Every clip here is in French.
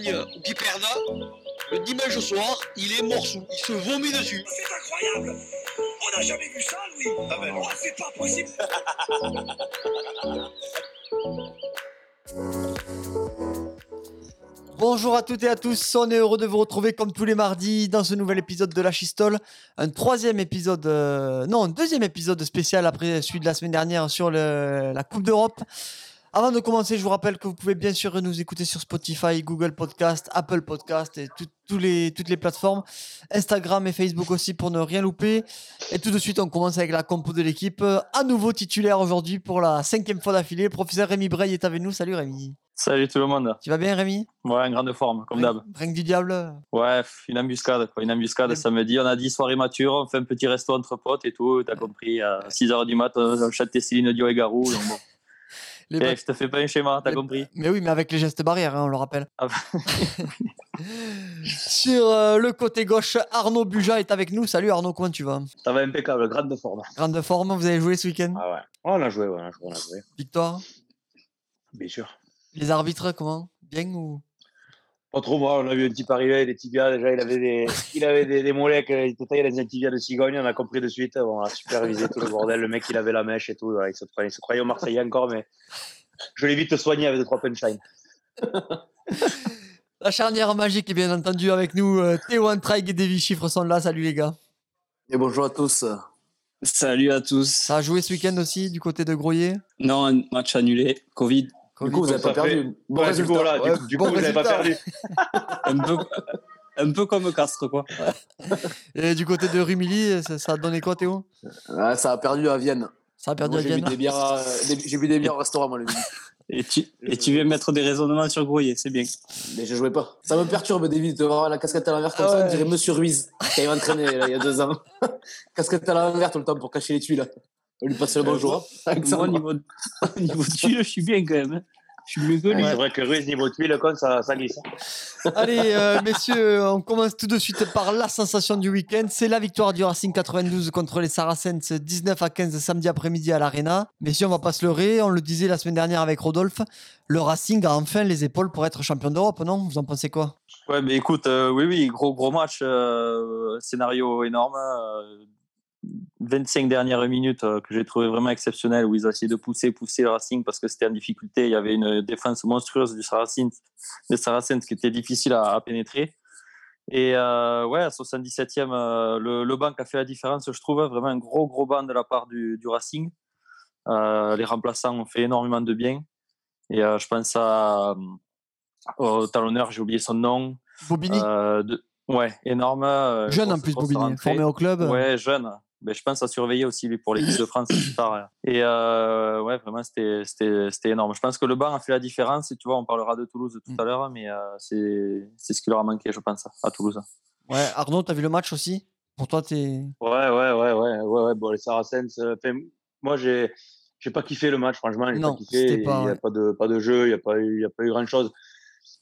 gagne ou perdent, le dimanche soir, il est morceau. Il se vomit dessus. C'est incroyable On n'a jamais vu ça, Louis ah ben, oh, C'est pas possible Bonjour à toutes et à tous, on est heureux de vous retrouver comme tous les mardis dans ce nouvel épisode de la Chistole. Un troisième épisode, euh, non, un deuxième épisode spécial après celui de la semaine dernière sur le- la Coupe d'Europe. Avant de commencer, je vous rappelle que vous pouvez bien sûr nous écouter sur Spotify, Google Podcast, Apple Podcast et tout- les, toutes les plateformes, Instagram et Facebook aussi pour ne rien louper. Et tout de suite, on commence avec la compo de l'équipe. Euh, À nouveau titulaire aujourd'hui pour la cinquième fois d'affilée. Le professeur Rémi Breil est avec nous. Salut Rémi. Salut tout le monde. Tu vas bien Rémi? Ouais, en grande forme, comme d'hab. Ring du diable Ouais, une embuscade, quoi. Une embuscade Oui. samedi. On a dit soirée mature, on fait un petit resto entre potes et tout. T'as compris, à 6h du mat, on chante Céline Dion et Garou. donc bon. Les je te fais pas un schéma, t'as les- compris. Mais oui, mais avec les gestes barrières, hein, on le rappelle. Ah, Sur euh, le côté gauche, Arnaud Buja est avec nous. Salut Arnaud, comment tu vas? Ça va impeccable, grande de forme. Grande forme, vous avez joué ce week-end? Ah ouais. Oh, on a joué, ouais, on a joué, on a joué. Victoire? Bien sûr. Les arbitres, comment? Bien ou? Pas trop moi, on a vu un type arriver, des tibias, déjà il avait des, il avait des, des mollets, que- il était taillé dans un tibia de cigogne, on a compris de suite, on a supervisé tout le bordel, le mec il avait la mèche et tout, voilà, il, se croyait, il se croyait au Marseillais encore, mais je l'ai vite soigné avec deux trois punchlines. La charnière magique est bien entendu avec nous. euh, Théo Antraig et Davy Chiffres sont là. Salut les gars. Et bonjour à tous. Salut à tous. Ça a joué ce week-end aussi du côté de Groyer? Non, un match annulé. Covid. Du coup, vous n'avez pas perdu. Bon Ouais, du résultat. coup, voilà, Ouais, du, du bon coup, vous n'avez pas résultat. perdu. Un peu, un peu comme Castres, quoi. Et du côté de Rumilly, ça, ça a donné quoi Théo? Ouais, ça a perdu à Vienne. Ça a perdu Moi, à J'ai bu Vienne. des bières, euh, j'ai bu des bières au restaurant, moi, le midi. Et tu, et tu viens mettre des raisonnements sur Groyer, c'est bien. Mais je jouais pas. Ça me perturbe, David, de voir la casquette à l'envers comme Ah ça. On dirait Monsieur Ruiz, qui avait entraîné là, il y a deux ans. casquette à l'envers tout le temps pour cacher les tuiles. On lui passe le bonjour. hein. Ça, Moi, au moi. niveau, au niveau de tuile, je suis bien quand même. hein. Je suis mieux que lui. C'est vrai que Ruiz, niveau tuile, con, ça, ça glisse. Allez, euh, messieurs, on commence tout de suite par la sensation du week-end. C'est la victoire du Racing 92 contre les Saracens 19 à 15 samedi après-midi à l'Arena. Messieurs, on va pas se leurrer. On le disait la semaine dernière avec Rodolphe. Le Racing a enfin les épaules pour être champion d'Europe, non? Vous en pensez quoi? Ouais, mais écoute, euh, oui, oui, gros, gros match, euh, scénario énorme. Euh, 25 dernières minutes euh, que j'ai trouvé vraiment exceptionnel où ils ont essayé de pousser, pousser le Racing parce que c'était en difficulté. Il y avait une défense monstrueuse du Saracens, des Saracens qui était difficile à, à pénétrer. Et euh, ouais, à 77e, euh, le, le banc a fait la différence, je trouve. Vraiment un gros, gros banc de la part du, du Racing. Euh, les remplaçants ont fait énormément de bien. Et je pense à, au talonneur, j'ai oublié son nom. Bobigny de- Ouais, énorme. Jeune en plus, Bobigny. Formé au club. Ouais, jeune. Mais je pense à surveiller aussi lui pour l'équipe de France plus tard. Et euh, ouais, vraiment, c'était c'était- c'était énorme. Je pense que le banc a fait la différence. Et tu vois, on parlera de Toulouse tout Mm. à l'heure, mais euh, c'est c'est ce qui leur a manqué, je pense, à Toulouse. Ouais, Arnaud, t'as vu le match aussi? Pour toi, t'es. Ouais, ouais, ouais, ouais, ouais, ouais. Bon, les Saracens, euh, fait, moi, j'ai, j'ai pas kiffé le match, franchement. J'ai Non, pas kiffé. Il n'y a pas de, pas de jeu, il n'y a pas eu, il y a pas eu grand chose.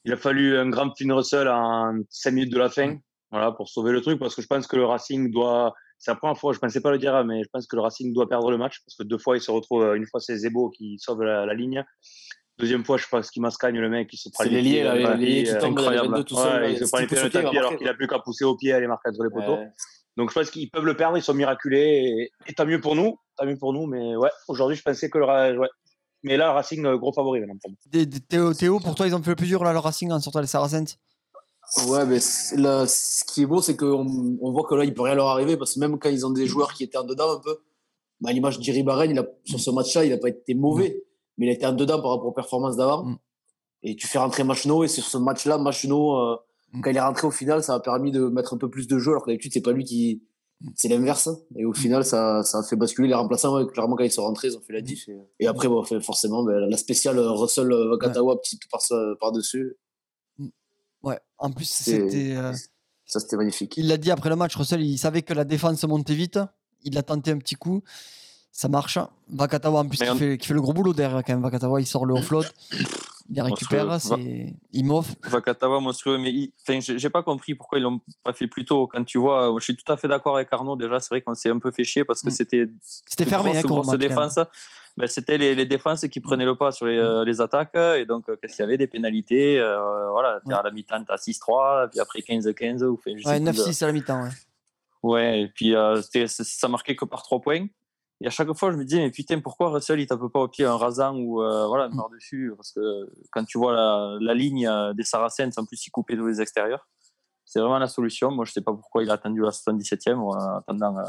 Il a fallu un grand Finn Russell en 5 minutes de la fin, voilà, pour sauver le truc, parce que je pense que le Racing doit, c'est la première fois, je pensais pas le dire, mais je pense que le Racing doit perdre le match, parce que deux fois, il se retrouve, euh, une fois, c'est Zebo qui sauve la, la ligne. Deuxième fois, je sais pas ce qui mascagne le mec, qui se prend C'est les pieds qui euh, dans les incroyable. 22 tout seul. Ouais, là, il se prend les pieds le il tapis alors qu'il a plus qu'à pousser au pied et aller marquer entre les poteaux. Ouais. Donc je pense qu'ils peuvent le perdre, ils sont miraculés et, et tant mieux pour nous, tant mieux pour nous. Mais ouais, aujourd'hui je pensais que le ouais. Mais là, le Racing euh, gros favori maintenant Théo, Théo, pour toi, ils ont fait le plus dur là, le Racing en sortant les Saracens? Ouais, mais là, ce qui est beau, c'est qu'on on voit que là, il peut rien leur arriver parce que même quand ils ont des joueurs qui étaient en dedans un peu, bah, à l'image d'Iri Barren, il a, sur ce match-là, il n'a pas été mauvais, mais il a été en dedans par rapport aux performances d'avant. Mm. Et tu fais rentrer Machino, et sur ce match-là, Machino, euh, Mm. quand il est rentré au final, ça a permis de mettre un peu plus de jeu, alors que d'habitude, c'est pas lui qui. C'est l'inverse. Et au final, ça, ça a fait basculer les remplaçants. ouais, clairement, quand ils sont rentrés, ils ont fait la diff. Et, et après, bon, fait- forcément, ben, la spéciale euh, Russell euh, Vakatawa, petit par- par-dessus, Ouais, en plus, c'était. euh, ça c'était magnifique. Il l'a dit après le match, Russell, il savait que la défense montait vite. Il a tenté un petit coup. Ça marche. Vakatawa, en plus, qui, on- fait, qui fait le gros boulot derrière quand même. Vakatawa, il sort le off-float. Il récupère. C'est- Il m'offre. Vakatawa monstrueux, mais il- enfin, j'ai pas compris pourquoi ils l'ont pas fait plus tôt. Quand tu vois, je suis tout à fait d'accord avec Arnaud. Déjà, c'est vrai qu'on s'est un peu fait chier parce que Mm. c'était C'était fermé, grosse, hein, comme grosse match, quand même. défense. Ben, c'était les, les défenses qui prenaient le pas sur les, euh, les attaques. Et donc, euh, qu'est-ce qu'il y avait Des pénalités. euh, voilà, Ouais. à la mi-temps, tu as 6-3, puis après 15-15. Ou fait, je sais Ouais, plus, 9-6 à la mi-temps. Ouais. Ouais, et puis euh, ça- marquait que par 3 points. Et à chaque fois, je me disais, mais putain, pourquoi Russell, il tape pas au pied un rasant ou euh, voilà, Mm. par-dessus? Parce que quand tu vois la, la ligne euh, des Saracens, en plus, il coupait tous les extérieurs. C'est vraiment la solution. Moi, je sais pas pourquoi il a attendu la 77e. En attendant, euh,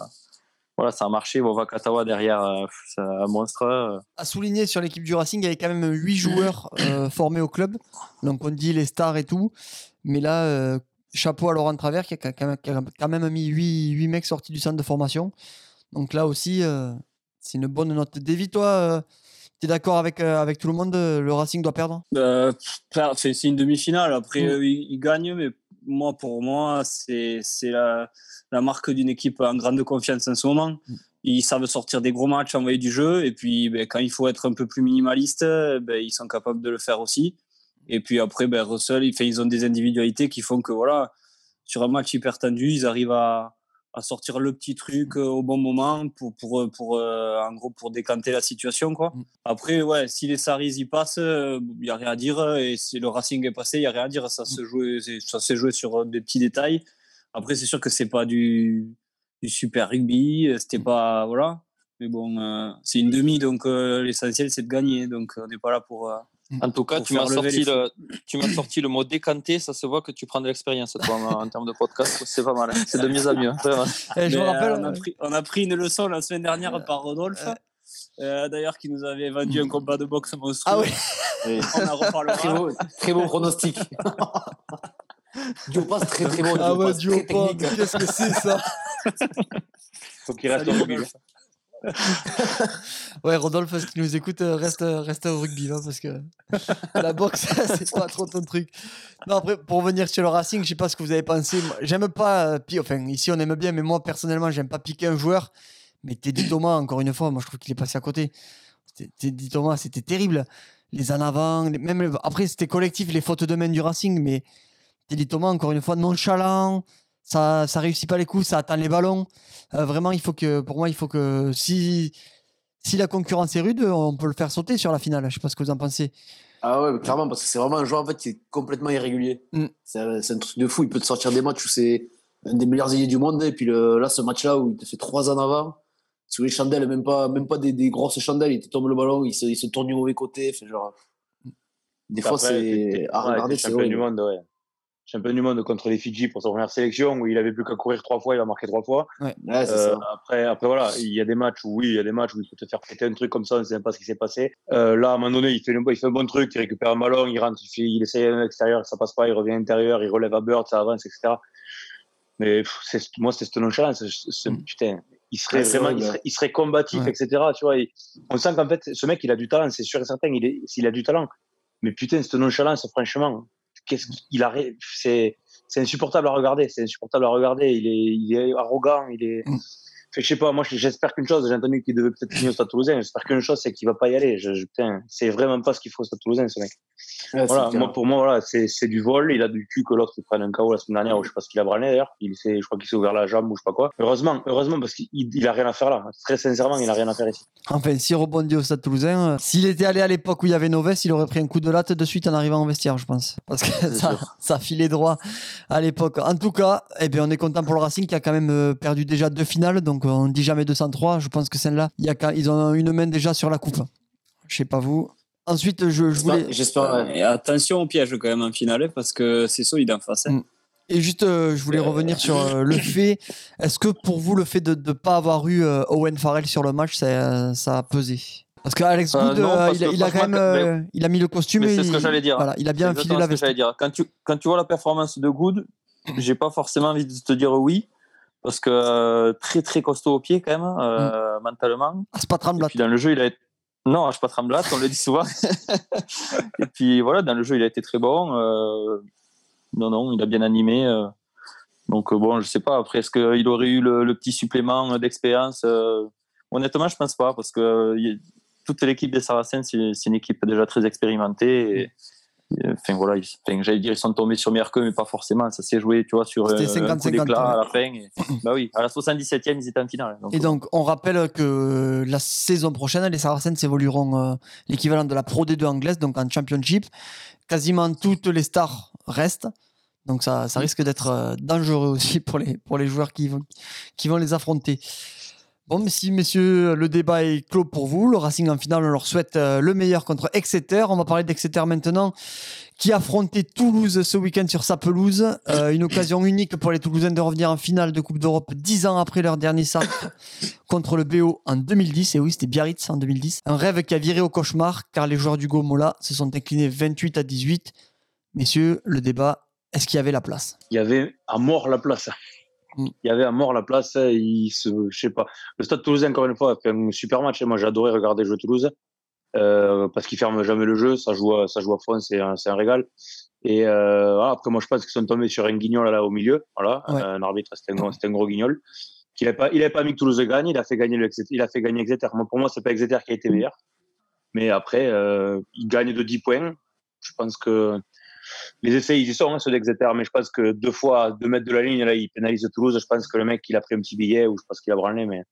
voilà, ça a marché. Bon, Vakatawa derrière, euh, c'est un monstre. euh. À souligner sur l'équipe du Racing, il y avait quand même 8 joueurs euh, formés au club. Donc on dit les stars et tout. Mais là, euh, chapeau à Laurent Travers qui a quand même, qui a quand même mis 8, 8 mecs sortis du centre de formation. Donc là aussi, euh, c'est une bonne note. Davy, toi, tu es d'accord avec, euh, avec tout le monde euh, Le Racing doit perdre? Euh, c'est c'est une demi-finale. Après, Mm. euh, ils gagnent, mais moi, pour moi, c'est la, la marque d'une équipe en grande confiance en ce moment. Mm. Ils savent sortir des gros matchs, envoyer du jeu, et puis ben, quand il faut être un peu plus minimaliste, ben, ils sont capables de le faire aussi. Et puis après, ben, Russell, il fait, ils ont des individualités qui font que voilà, sur un match hyper tendu, ils arrivent à, à sortir le petit truc euh, au bon moment pour, pour, euh, pour, euh, en gros, pour décanter la situation. Quoi. Mm. Après, ouais, si les Saris y passent, il n'y a rien à dire. Et si le Racing est passé, il n'y a rien à dire. Ça ça s'est joué sur euh, des petits détails. Après, c'est sûr que c'est pas du, du super rugby. C'était pas. Voilà. Mais bon, euh, c'est une demi, donc l'essentiel, c'est de gagner. Donc, on n'est pas là pour. Euh, En tout cas, tu m'as sorti, les le, tu m'as sorti le mot décanté. Ça se voit que tu prends de l'expérience, toi, en, en termes de podcast. C'est pas mal. hein. C'est de mieux à mieux. hein. Eh, Je me Mais, euh, rappelle. on, a pris, on a pris une leçon la semaine dernière par Rodolphe. euh, D'ailleurs, qui nous avait vendu un combat de boxe monstrueux. Ah oui. On en reparlera. très, beau, très beau pronostic. Duo passe très très bon. Ah ouais, passe, duo très pas, technique. qu'est-ce que c'est ça? Faut qu'il reste au. Rodolphe. Ouais, Rodolphe, si tu nous écoutes, euh, reste, euh, reste au rugby, là, parce que la boxe, c'est pas trop ton truc. Non, après, pour revenir sur le Racing, je sais pas ce que vous avez pensé. J'aime pas, euh, enfin, ici on aime bien, mais moi, personnellement, j'aime pas piquer un joueur. Mais Teddy Thomas, encore une fois, moi, je trouve qu'il est passé à côté. Teddy Thomas, c'était terrible. Les en avant, même, après, c'était collectif, les fautes de main du Racing, mais Teddy Thomas, encore une fois, nonchalant. Ça, ça réussit pas les coups, ça attend les ballons. Euh, vraiment, il faut que, pour moi, il faut que si, si la concurrence est rude, on peut le faire sauter sur la finale. Je sais pas ce que vous en pensez. Ah ouais, clairement, parce que c'est vraiment un joueur en fait, qui est complètement irrégulier. Mm. C'est un, truc de fou. Il peut te sortir des matchs où c'est un des meilleurs ailiers du monde. Et puis le- là, ce match-là où il te fait trois en avant, sous les chandelles, même pas, même pas des, des grosses chandelles, il te tombe le ballon, il se, il se tourne du mauvais côté. Fait genre... Des fois, Après, c'est à regarder, c'est champion du monde, ouais. Champion du monde contre les Fidji pour sa première sélection où il avait plus qu'à courir trois fois, il a marqué trois fois. Ouais, c'est Euh, ça. après, après voilà, il y a des matchs où oui, il y a des matchs où il peut te faire péter un truc comme ça, on ne sait même pas ce qui s'est passé. Euh, là, à un moment donné, il fait, le, il fait un bon truc, il récupère un ballon, il rentre, il, fait, il essaye à l'extérieur, ça passe pas, il revient à l'intérieur, il relève à Bird, ça avance, etc. Mais pff, c'est- moi, c'est cette nonchalance. Mm. Putain, il serait Ouais, vraiment, vrai, il ouais. serait, il serait combatif, Ouais. etc. Tu vois, et on sent qu'en fait, ce mec, il a du talent, c'est sûr et certain. Il est, a du talent. Mais putain, cette nonchalance, franchement, qu'est-ce qu'il a, c'est, c'est insupportable à regarder. C'est insupportable à regarder. Il est, il est arrogant. Il est. Fait que je sais pas. Moi, j'espère qu'une chose. J'ai entendu qu'il devait peut-être signer au Stade Toulousain. J'espère qu'une chose, c'est qu'il va pas y aller. Je, je- c'est vraiment pas ce qu'il faut au Stade Toulousain, ce mec. Voilà, moi, pour moi, voilà, c'est, c'est du vol. Il a du cul que l'autre il prenne un KO la semaine dernière, ou je sais pas ce qu'il a branlé d'ailleurs. Il s'est, je crois qu'il s'est ouvert la jambe ou je sais pas quoi. Heureusement, heureusement, parce qu'il il a rien à faire là. Très sincèrement, il a rien à faire ici. Enfin, s'il rebondit au Stade Toulousain, euh, s'il était allé à l'époque où il y avait Noves, il aurait pris un coup de latte de suite en arrivant en vestiaire, je pense. Parce que ça, ça filait droit à l'époque. En tout cas, eh bien, on est content pour le Racing qui a quand même euh, perdu déjà deux finales, donc euh, on ne dit jamais 203. Je pense que celle-là, il y a ils ont une main déjà sur la coupe. Je sais pas vous. Ensuite, je, je voulais. J'espère. Et attention au piège quand même en finale parce que c'est solide en face. hein. Mm. Et juste, euh, je voulais revenir sur euh, le fait. Est-ce que pour vous, le fait de ne pas avoir eu euh, Owen Farrell sur le match, ça, ça a pesé? Parce qu'Alex Euh, Good, non, euh, parce il, a- que il a quand même, euh, il a mis le costume. c'est ce que j'allais dire. Voilà, il a bien exactement la ce que veste. dire. Quand tu, quand tu vois la performance de Good, j'ai pas forcément envie de te dire oui, parce que euh, très très costaud au pied quand même, Mm. euh, mentalement. Ah, c'est pas puis dans le jeu, il a été... Non, je pas Tremblat, on le dit souvent. et puis voilà, dans le jeu, il a été très bon. euh, Non, non, il a bien animé. Donc bon, je sais pas. Après, est-ce qu'il aurait eu le, le petit supplément d'expérience Honnêtement, je pense pas, parce que toute l'équipe des Saracens, c'est c'est une équipe déjà très expérimentée. Et, enfin voilà, enfin, j'allais dire ils sont tombés sur meilleur que, mais pas forcément. Ça s'est joué, tu vois, sur euh, un coup 50-50, d'éclat à la fin. et- bah oui, à la 77e, ils étaient en finale. Donc, Et donc, on rappelle que la saison prochaine, les Saracens évolueront euh, l'équivalent de la Pro D2 anglaise, donc en Championship. Quasiment toutes les stars restent. Donc, ça, ça risque d'être euh, dangereux aussi pour les, pour les joueurs qui vont, qui vont les affronter. Bon, si, messieurs, le débat est clos pour vous. Le Racing en finale, on leur souhaite euh, le meilleur contre Exeter. On va parler d'Exeter maintenant, qui affrontait Toulouse ce week-end sur sa pelouse. Euh, une occasion unique pour les Toulousains de revenir en finale de Coupe d'Europe dix ans après leur dernier sacre contre le BO en 2010. Et oui, c'était Biarritz en 2010. Un rêve qui a viré au cauchemar car les joueurs du Gomola se sont inclinés 28 à 18. Messieurs, le débat, est-ce qu'il y avait la place? Il y avait à mort la place. Mm. Il y avait à mort la place. Il se, je sais pas. Le Stade Toulousain, encore une fois, a fait un super match. Et moi, j'ai adoré regarder jouer Toulouse euh, parce qu'ils ferment jamais le jeu. Ça joue, à- ça joue à fond, c'est un, un régal. Et euh, après, moi, je pense qu'ils sont tombés sur un guignol là au milieu. Voilà, Ouais. un arbitre, c'était un, un gros guignol. Qu'il avait pas, il avait pas mis que Toulouse gagne. Il a fait gagner le, il a fait gagner Exeter. Moi, pour moi, c'est pas Exeter qui a été meilleur. Mais après, euh, il gagne de 10 points. Je pense que les essais, ils y sont, hein, ceux d'Exeter, mais je pense que deux fois, deux mètres de la ligne, là, il pénalise Toulouse. Je pense que le mec, il a pris un petit billet ou je pense qu'il a branlé, mais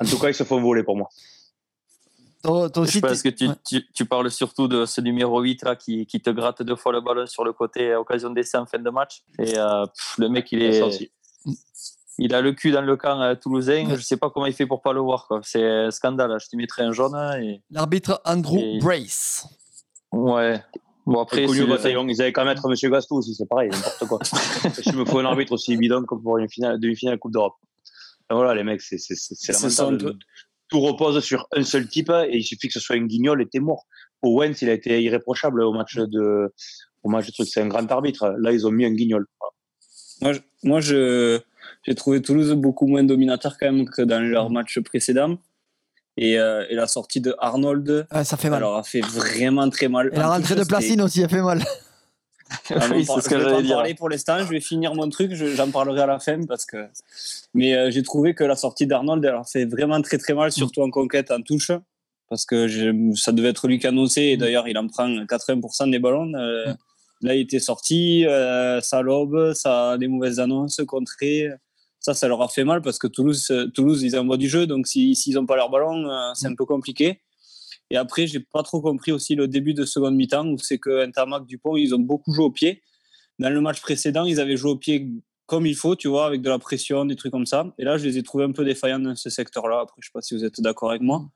en tout cas, ils se font voler pour moi. Toi, toi je pense que tu, ouais. tu, tu parles surtout de ce numéro 8 là, qui, qui te gratte deux fois le ballon sur le côté à occasion d'essai en fin de match. Et euh, pff, le mec, il est. Il a le cul dans le camp euh, toulousain. Je sais pas comment il fait pour pas le voir. C'est un scandale. Je te mettrais un jaune. hein, Et... L'arbitre Andrew Et- Brace. Ouais. Bon, Après, connu bataillon, ils avaient qu'à mettre M. Gastou aussi, c'est pareil, n'importe quoi. Je me faut un arbitre aussi bidon comme pour une finale, demi-finale Coupe d'Europe. Et Voilà, les mecs, c'est c'est- c'est- c'est C'est ça, lamentable. Tout repose sur un seul type et il suffit que ce soit un guignol et t'es mort. Owens, il a été irréprochable au match de, au match de truc. C'est un grand arbitre. Là, ils ont mis un guignol. Moi, je, moi, je, j'ai trouvé Toulouse beaucoup moins dominateur quand même que dans leur match précédent. Et, euh, et la sortie de Arnold, Ouais, ça fait mal. alors, a fait vraiment très mal. Et la En rentrée de Placine aussi, elle fait mal. Ah, Oui, c'est ce que je vais j'allais dire. parler pour l'instant, je vais finir mon truc, je- j'en parlerai à la fin parce que. Mais euh, j'ai trouvé que la sortie d'Arnold, elle a fait vraiment très très mal, surtout en conquête, en touche, parce que je- ça devait être lui qui annonçait, et d'ailleurs il en prend 80% des ballons. euh, Là, il était sorti, euh, ça lobe, ça a des mauvaises annonces, contrées. Ça, ça leur a fait mal parce que Toulouse, euh, Toulouse ils envoient du jeu, donc si- s'ils n'ont pas leur ballon, euh, c'est un peu compliqué. Et après, j'ai pas trop compris aussi le début de seconde mi-temps où c'est que Intermac Dupont, ils ont beaucoup joué au pied. Dans le match précédent, ils avaient joué au pied comme il faut, tu vois, avec de la pression, des trucs comme ça. Et là, je les ai trouvés un peu défaillants dans ce secteur-là. Après, je sais pas si vous êtes d'accord avec moi.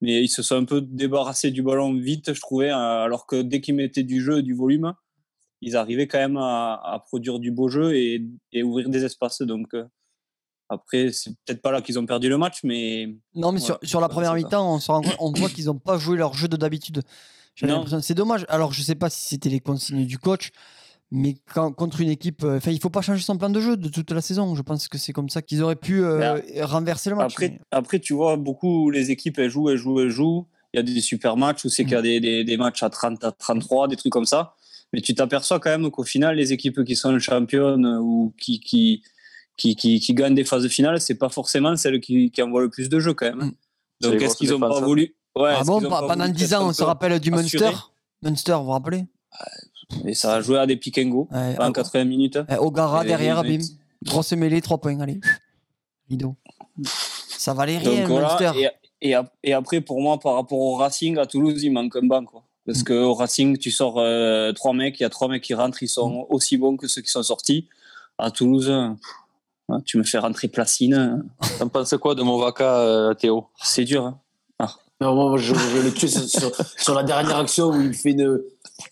Mais ils se sont un peu débarrassés du ballon vite, je trouvais, euh, alors que dès qu'ils mettaient du jeu, du volume, ils arrivaient quand même à, à produire du beau jeu et, et ouvrir des espaces. Donc, euh, après, c'est peut-être pas là qu'ils ont perdu le match, mais Non, mais Ouais, sur, sur la première mi-temps, on, se rend compte- on voit qu'ils n'ont pas joué leur jeu de d'habitude. C'est dommage. Alors, je sais pas si c'était les consignes du coach, mais quand, contre une équipe, euh, enfin, il faut pas changer son plan de jeu de toute la saison. Je pense que c'est comme ça qu'ils auraient pu euh, renverser le match. Après, mais- après, tu vois, beaucoup les équipes, elles jouent, elles jouent, elles jouent. Il y a des super matchs où c'est qu'il y a des, des, des matchs à 30, à 33, des trucs comme ça. Mais tu t'aperçois quand même qu'au final, les équipes qui sont championnes ou qui, qui, qui, qui, qui gagnent des phases finales, c'est pas forcément celles qui, qui envoient le plus de jeux quand même. Mm. Donc, est-ce grosses qu'ils ont pas défenses. voulu. Ouais, ah bon, pas pendant voulu 10 peut-être ans, on se rappelle du Munster. Munster, vous vous rappelez? Et ça a joué à des pick and go Ouais, en Au- 80 minutes. eh, Ogara Et derrière, bim. Grosse mêlée, 3 points, allez. Rideau. Ça valait rien, Donc voilà, Munster. et, et, ap- et après, pour moi, par rapport au Racing, à Toulouse, il manque un banc. Quoi. Parce Mm. qu'au Racing, tu sors euh, trois mecs, il y a trois mecs qui rentrent, ils sont Mm. aussi bons que ceux qui sont sortis. À Toulouse, pff, hein, tu me fais rentrer Placine, T'en penses quoi de mon vaca, euh, Théo? C'est dur. hein. Non, moi, je, je le tue sur, sur, sur la dernière action où il fait une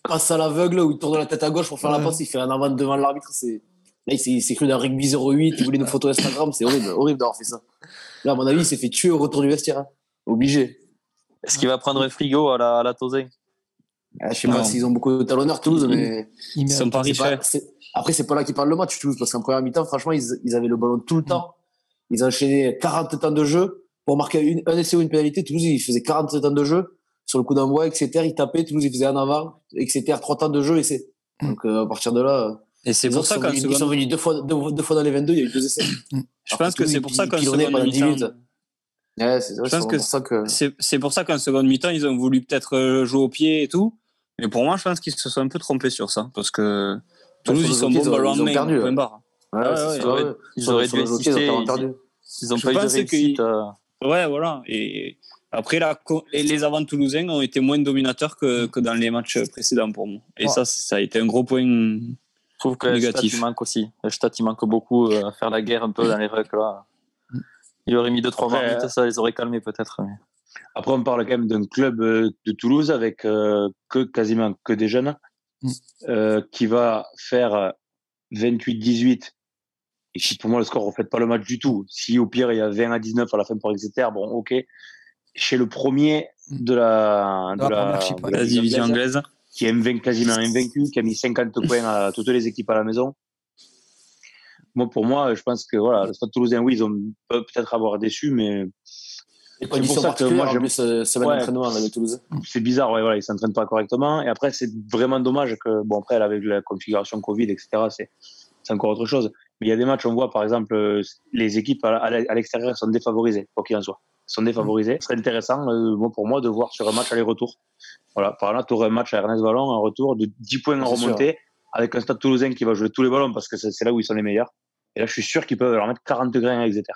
passe à l'aveugle, où il tourne la tête à gauche pour faire la passe, il fait un avant devant l'arbitre. C'est... Là, il s'est, cru dans rugby 08, il voulait une photo Instagram, c'est horrible, horrible d'avoir fait ça. Là, à mon avis, il s'est fait tuer au retour du vestiaire. hein. Obligé. Est-ce qu'il va prendre un frigo à la, à la Ah, je sais Non. pas s'ils ont beaucoup de talonneurs, Toulouse, mais. Il Ils sont pas pas- hein. Après, c'est pas là qu'ils parlent le match, Toulouse, parce qu'en première mi-temps, franchement, ils, ils avaient le ballon tout le temps. Ils enchaîné 40 temps de jeu. Pour marquer une, un essai ou une pénalité, Toulouse, ils faisaient 40 temps de jeu. Sur le coup d'envoi, Exeter, ils tapaient, Toulouse, ils faisaient un avant. Exeter, 3 temps de jeu, essai. Donc, euh, à partir de là, Et c'est pour ça qu'en venus, ils sont seconde, venus deux fois, deux, deux fois dans les 22, il y a eu deux essais. je pense que c'est pour ça qu'en seconde pendant 10 mi-temps. Ouais, c'est Je pense c'est que pour ça que. c'est c'est pour ça qu'en seconde mi-temps, ils ont voulu peut-être euh, jouer au pied et tout. Mais pour moi, je pense qu'ils se sont un peu trompés sur ça. Parce que Toulouse, ils le sont bons ils ont- balle en ils ont main. perdu, point barre. Ils auraient dû le hockey, ils ont insister, ils- n'ont Je pas eu de réussite. euh, Ouais, voilà. Et après, la, les avants toulousains ont été moins dominateurs que, que dans les matchs précédents pour moi. Et Ouais. ça, ça a été un gros point. Je trouve que Négatif. Stade, il manque aussi. Stade, il manque beaucoup euh, à faire la guerre un peu dans les rucks là. Il aurait mis deux trois Après, marmites, ça les aurait calmés peut-être. mais- Après, on parle quand même d'un club euh, de Toulouse avec euh, que quasiment que des jeunes, Mm. Euh, qui va faire euh, 28-18. Et si pour moi le score ne reflète pas le match du tout, si au pire il y a 20 à 19 à la fin pour Exeter, bon ok. Chez le premier de la, De la ouais. de La division anglaise. qui est invaincu- quasiment invaincu, qui a mis 50 points à toutes les équipes à la maison. Moi, pour moi, je pense que voilà, le Stade Toulousain, oui, ils ont peuvent peut-être avoir déçu, mais Les conditions moi, en plus, euh, Ouais. d'entraînement Toulouse. c'est bizarre, ouais, voilà, ils s'entraînent pas correctement. Et après, c'est vraiment dommage que, bon, après, avec la configuration Covid, etc., c'est, encore autre chose. Mais il y a des matchs, on voit, par exemple, euh, les équipes à, à l'e- à l'extérieur sont défavorisées, quoi qu'il en soit. Sont défavorisées. Ce serait intéressant, euh, pour moi, de voir sur un match aller-retour. Voilà, par là, tu aurais un match à Ernest Vallon, un retour de 10 points en sûr. remontée, avec un stade toulousain qui va jouer tous les ballons parce que c'est là où ils sont les meilleurs. Et là, je suis sûr qu'ils peuvent leur mettre 40 degrés à Exeter.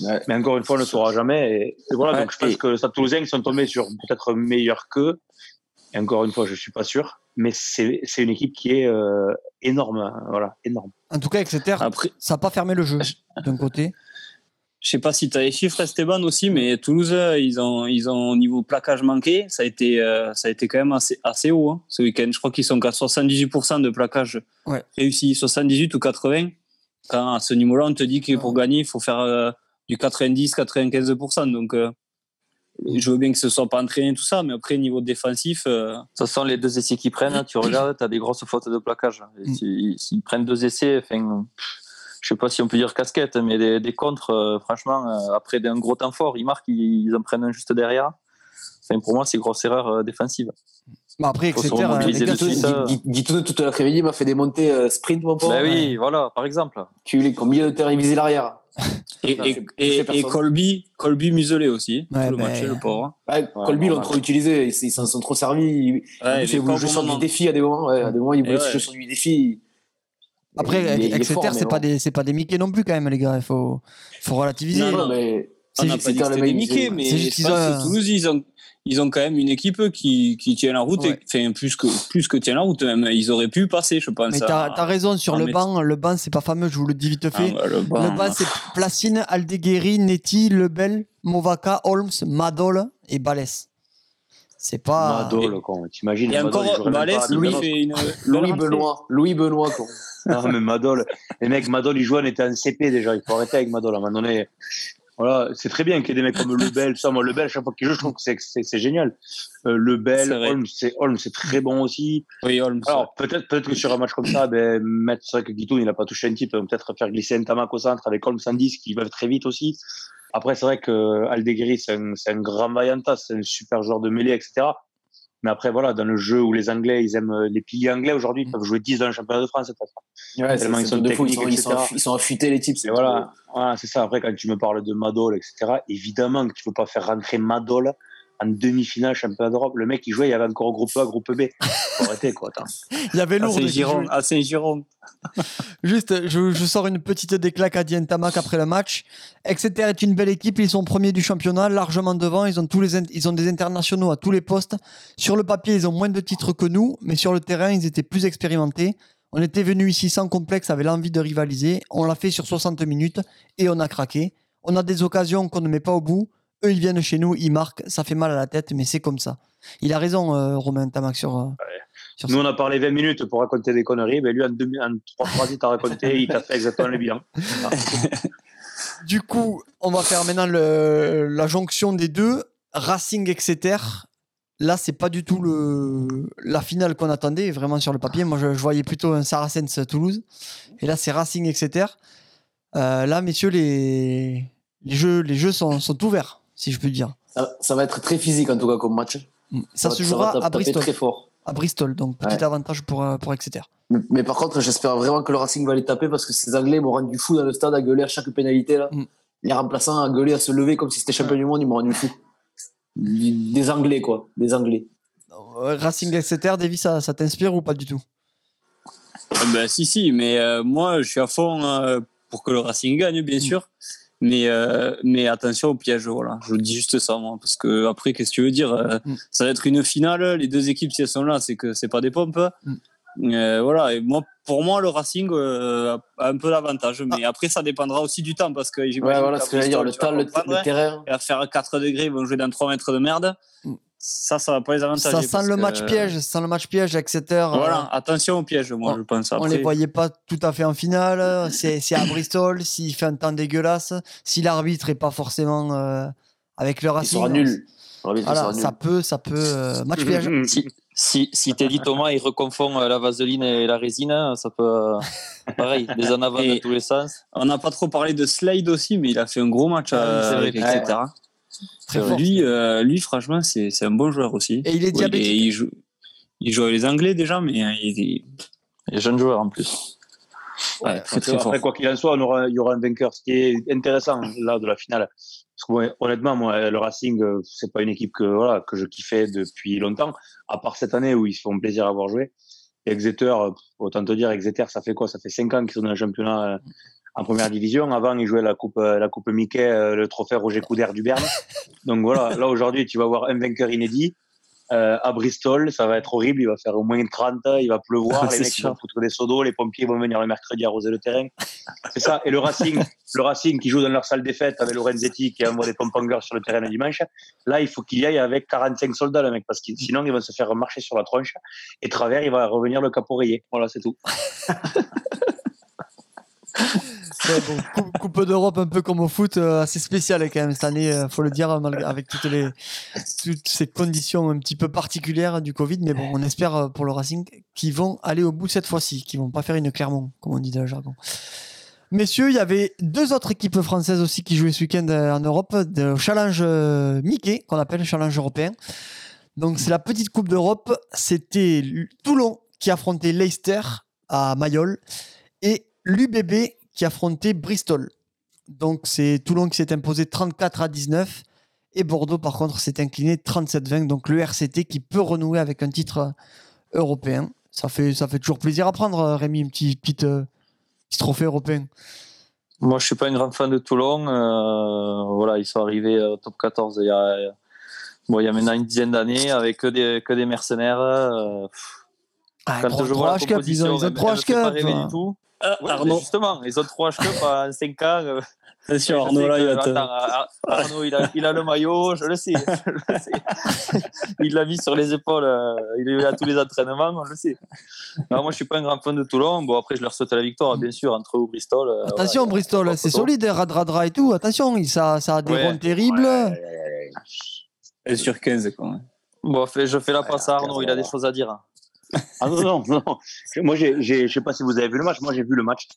Ouais. Mais encore une fois, on ne le saura jamais. Et, et voilà, Ouais, donc je pense et- que le Stade Toulousain, ils sont tombés sur peut-être meilleur qu'eux. Et encore une fois, je suis pas sûr. Mais c'est c'est une équipe qui est euh, énorme. hein, Voilà, énorme. En tout cas, Exeter, Après, ça n'a pas fermé le jeu d'un côté. je sais pas si tu as les chiffres, Esteban, aussi, mais Toulouse, ils ont, ils ont au niveau plaquage manqué, ça a été, euh, ça a été quand même assez, assez haut hein, ce week-end. Je crois qu'ils sont qu'à 78% de plaquage Ouais. réussi, 78 ou 80. Quand à ce niveau-là, on te dit que pour gagner, il faut faire euh, du 90-95%. Donc, euh, je veux bien que ce soit pas entraîné, tout ça, mais après, niveau défensif, euh, Ce sont les deux essais qu'ils prennent. Tu regardes, tu as des grosses fautes de plaquage. Mm. s'ils prennent deux essais, enfin, je sais pas si on peut dire casquette, mais des, des contres, euh, franchement, euh, après un gros temps fort, ils marquent, ils, ils en prennent un juste derrière. Enfin, pour moi, c'est grosse erreur euh, défensive. Bon, après. Guy- Guitoune, toute l'après-midi, m'a fait des montées euh, sprint, mon pauvre. Ben oui, voilà, par exemple. Les milieu de terrain, il visait l'arrière? et. Colby, Colby muselé aussi, Ouais, tout le ben, match, le pauvre. Ouais, Colby, ils l'ont trop utilisé. Ils ils s'en sont trop servis. Ils- bon sur du moment. défi à des moments. Ouais, à des moments, il voulait Et ouais. jouer sur du défi. Après, mais c'est pas des, c'est pas des Mickey non plus quand même, les gars. Il faut, faut relativiser. Non, Non, mais On n'a c'est juste qu'ils ont- ils ont, ils quand même une équipe qui, qui tient la route, Ouais. et, enfin, plus que, plus que tient la route, même. Ils auraient pu passer, je pense. Mais t'as as raison sur le banc. Le banc, c'est pas fameux, je vous le dis vite Ah, fait. bah, le banc, le banc, c'est Placine, Aldeguerri, Neti, Lebel, Movaka, Holmes, Madol et Balès. C'est pas. Madol, quoi. T'imagines Et Madol, encore, Balès, Louis. fait une. Louis. Benoît. Louis Benoît, quoi. Non, mais Madol, les mecs, Madol, il jouait, on était en CP déjà. Il faut arrêter avec Madol. À un moment donné, voilà, c'est très bien qu'il y ait des mecs comme Lebel, ça. Moi, Lebel, chaque fois qu'il joue, je trouve que c'est- génial. Euh, Lebel. Holmes, c'est Holmes, c'est très bon aussi. Oui, Holmes. Alors, peut-être peut que sur un match comme ça, ben, mettre, c'est vrai que Guitoun, il n'a pas touché un type, peut-être faire glisser un Tamac au centre avec Holmes en 10 qui va très vite aussi. Après, c'est vrai que Aldeguerri, c'est un, c'est un grand vaillantas, c'est un super joueur de mêlée, etc. Mais après, voilà, dans le jeu où les Anglais, ils aiment euh, les piliers anglais aujourd'hui, ils peuvent jouer 10 dans le championnat de France. Ouais, Tellement ils sont de fou, ils techniques, sont, ils sont, etc. affu- ils sont affûtés, les types. Et voilà, voilà c'est ça. Après, quand tu me parles de Madol, etc., évidemment que tu ne peux pas faire rentrer Madol en demi-finale championnat d'Europe. Le mec, il jouait, il y avait encore groupe A, groupe B. Faut arrêter, quoi. attends. Il y avait à lourd. Saint-Giron. À Saint-Giron. Juste, je, je sors une petite déclaque à Diane Tamac après le match. Exeter est une belle équipe, ils sont premiers du championnat, largement devant. Ils ont, tous les, in- ils ont des internationaux à tous les postes. Sur le papier, ils ont moins de titres que nous, mais sur le terrain, ils étaient plus expérimentés. On était venu ici sans complexe, avec l'envie de rivaliser. On l'a fait sur 60 minutes et on a craqué. On a des occasions qu'on ne met pas au bout. Eux, ils viennent chez nous, ils marquent. Ça fait mal à la tête, mais c'est comme ça. Il a raison, euh, Romain Tamac, sur, euh, sur Nous, ça. on a parlé 20 minutes pour raconter des conneries. Ben, lui, en, deux, en trois phrases, il t'a raconté, il t'a fait exactement le bilan. Du coup, on va faire maintenant le- la jonction des deux. Racing Exeter. Là, c'est pas du tout le, la finale qu'on attendait, vraiment sur le papier. Moi, je, je voyais plutôt un Saracens Toulouse. Et là, c'est Racing Exeter. Euh, là, messieurs, les, les jeux, les jeux sont, sont ouverts, si je peux dire. Ça, ça va être très physique, en tout cas, comme match. Ça, va- se jouera taper à Bristol. très fort. À Bristol, donc petit Ouais. avantage pour, euh, pour Exeter. Mais, mais par contre, j'espère vraiment que le Racing va les taper parce que ces Anglais m'ont rendu fou dans le stade à gueuler à chaque pénalité. Là. Mm. Les remplaçants à gueuler, à se lever comme si c'était champion du monde, ils m'ont rendu fou. Des Anglais, quoi. Des Anglais. Euh, Racing Exeter, Davy, ça, ça t'inspire ou pas du tout? Ah ben, si, si, mais euh, moi, je suis à fond euh, pour que le Racing gagne, bien sûr. Mais, euh, mais attention au piège, voilà. Je dis juste ça, moi. Parce que après, qu'est-ce que tu veux dire euh, Mm. Ça va être une finale. Les deux équipes, si elles sont là, c'est que c'est pas des pompes. Mm. Euh, voilà. Et moi, pour moi, le Racing euh, a un peu d'avantage. Mais après, ça dépendra aussi du temps. Parce que Ouais, voilà ce que dire. Le temps, le, le terrain. et à faire 4 degrés, ils vont jouer dans 3 mètres de merde. Mm. Ça, ça va pas les avantager. Ça sent le que- match piège, ça sent le match piège, euh, Voilà, attention au piège, moi, on- je pense. On Après, les voyait pas tout à fait en finale. C'est à Bristol. S'il fait un temps dégueulasse, si l'arbitre est pas forcément euh, avec le Il Racing, sera nul. L'arbitre, il Voilà, sera nul. ça peut, ça peut. euh, match piège. Si, si, si Teddy Thomas il reconfond euh, la vaseline et la résine, ça peut. euh, pareil, des en avant Et- dans tous les sens. On n'a pas trop parlé de Slade aussi, mais il a fait un gros match Ah euh, vrai, avec ouais. Très Euh, fort. lui, euh, lui, franchement, c'est c'est un bon joueur aussi. Et il est diabétique. il, joue, il joue avec les Anglais déjà, mais euh, il est Et jeune joueur en plus. ouais, très très fort. Après, quoi qu'il en soit, on aura, il y aura un vainqueur. Ce qui est intéressant là de la finale, parce que ouais, honnêtement, moi, le Racing, euh, c'est pas une équipe que voilà que je kiffais depuis longtemps, à part cette année où ils se font plaisir à avoir joué. Et Exeter, autant te dire, Exeter, ça fait quoi? Ça fait cinq ans qu'ils sont dans le championnat euh, en première division. Avant, ils jouaient la coupe, euh, la coupe Mickey, euh, le trophée Roger Coudert du Berne. Donc voilà, là aujourd'hui, tu vas avoir un vainqueur inédit. Euh, à Bristol, ça va être horrible. Il va faire au moins 30, il va pleuvoir, les C'est mecs ils sûr. vont foutre des seaux d'eau, les pompiers vont venir le mercredi arroser le terrain. C'est ça. Et le Racing, le Racing qui joue dans leur salle des fêtes avec Lorenzetti qui envoie des pompangers sur le terrain le dimanche. Là, il faut qu'il y aille avec 45 soldats, le mec, parce que sinon, il va se faire marcher sur la tronche. Et travers, il va revenir le rayé. Voilà, c'est tout. Coupe, d'Europe un peu comme au foot, euh, assez spécial quand même cette année, euh, faut le dire, malgré- avec toutes les toutes ces conditions un petit peu particulières du Covid. Mais bon, on espère euh, pour le Racing qu'ils vont aller au bout cette fois-ci, qu'ils vont pas faire une Clermont, comme on dit dans le jargon. Messieurs, il y avait deux autres équipes françaises aussi qui jouaient ce week-end en Europe, de challenge Mickey, qu'on appelle le challenge européen. Donc c'est la petite Coupe d'Europe. C'était Toulon qui affrontait Leicester à Mayol et l'UBB qui affrontait Bristol. Donc c'est Toulon qui s'est imposé 34 à 19 et Bordeaux par contre s'est incliné 37-20. Donc le RCT qui peut renouer avec un titre euh, européen. Ça fait, ça fait toujours plaisir à prendre, euh, Rémi, un petit, petit, euh, petit trophée européen. Moi, je suis pas un grand fan de Toulon. euh, voilà, ils sont arrivés au top 14 il y a, bon, il y a maintenant une dizaine d'années avec que des, que des mercenaires. euh, Ah, quand trois- je vois la H-Cup, ils ont, composition, ils ont elle- trois elle me fait pas H-Cup. rêver hein. du tout. Ah, Ouais, Arnaud, Justement, ils ont trois H-Cup en 5 ans. euh, attention, je Arnaud, là, que- il va te- attends, Ar- Arnaud, il a, il a le maillot, je le sais. je le sais. il l'a mis sur les épaules, euh, il est à tous les entraînements, je le sais. Alors, moi, je suis pas un grand fan de Toulon. Bon, après, je leur souhaite la victoire, bien sûr, entre eux ou Bristol. euh, Attention, voilà, Bristol, c'est solide, hein, Radradra et tout. Attention, il- ça, ça a des Ouais. ronds terribles. Est sur 15, quoi. Bon, je fais la passe à Arnaud, il a des choses à dire. Ah non, non, non. Moi, j'ai, j'ai- je sais pas si vous avez vu le match. Moi, j'ai vu le match.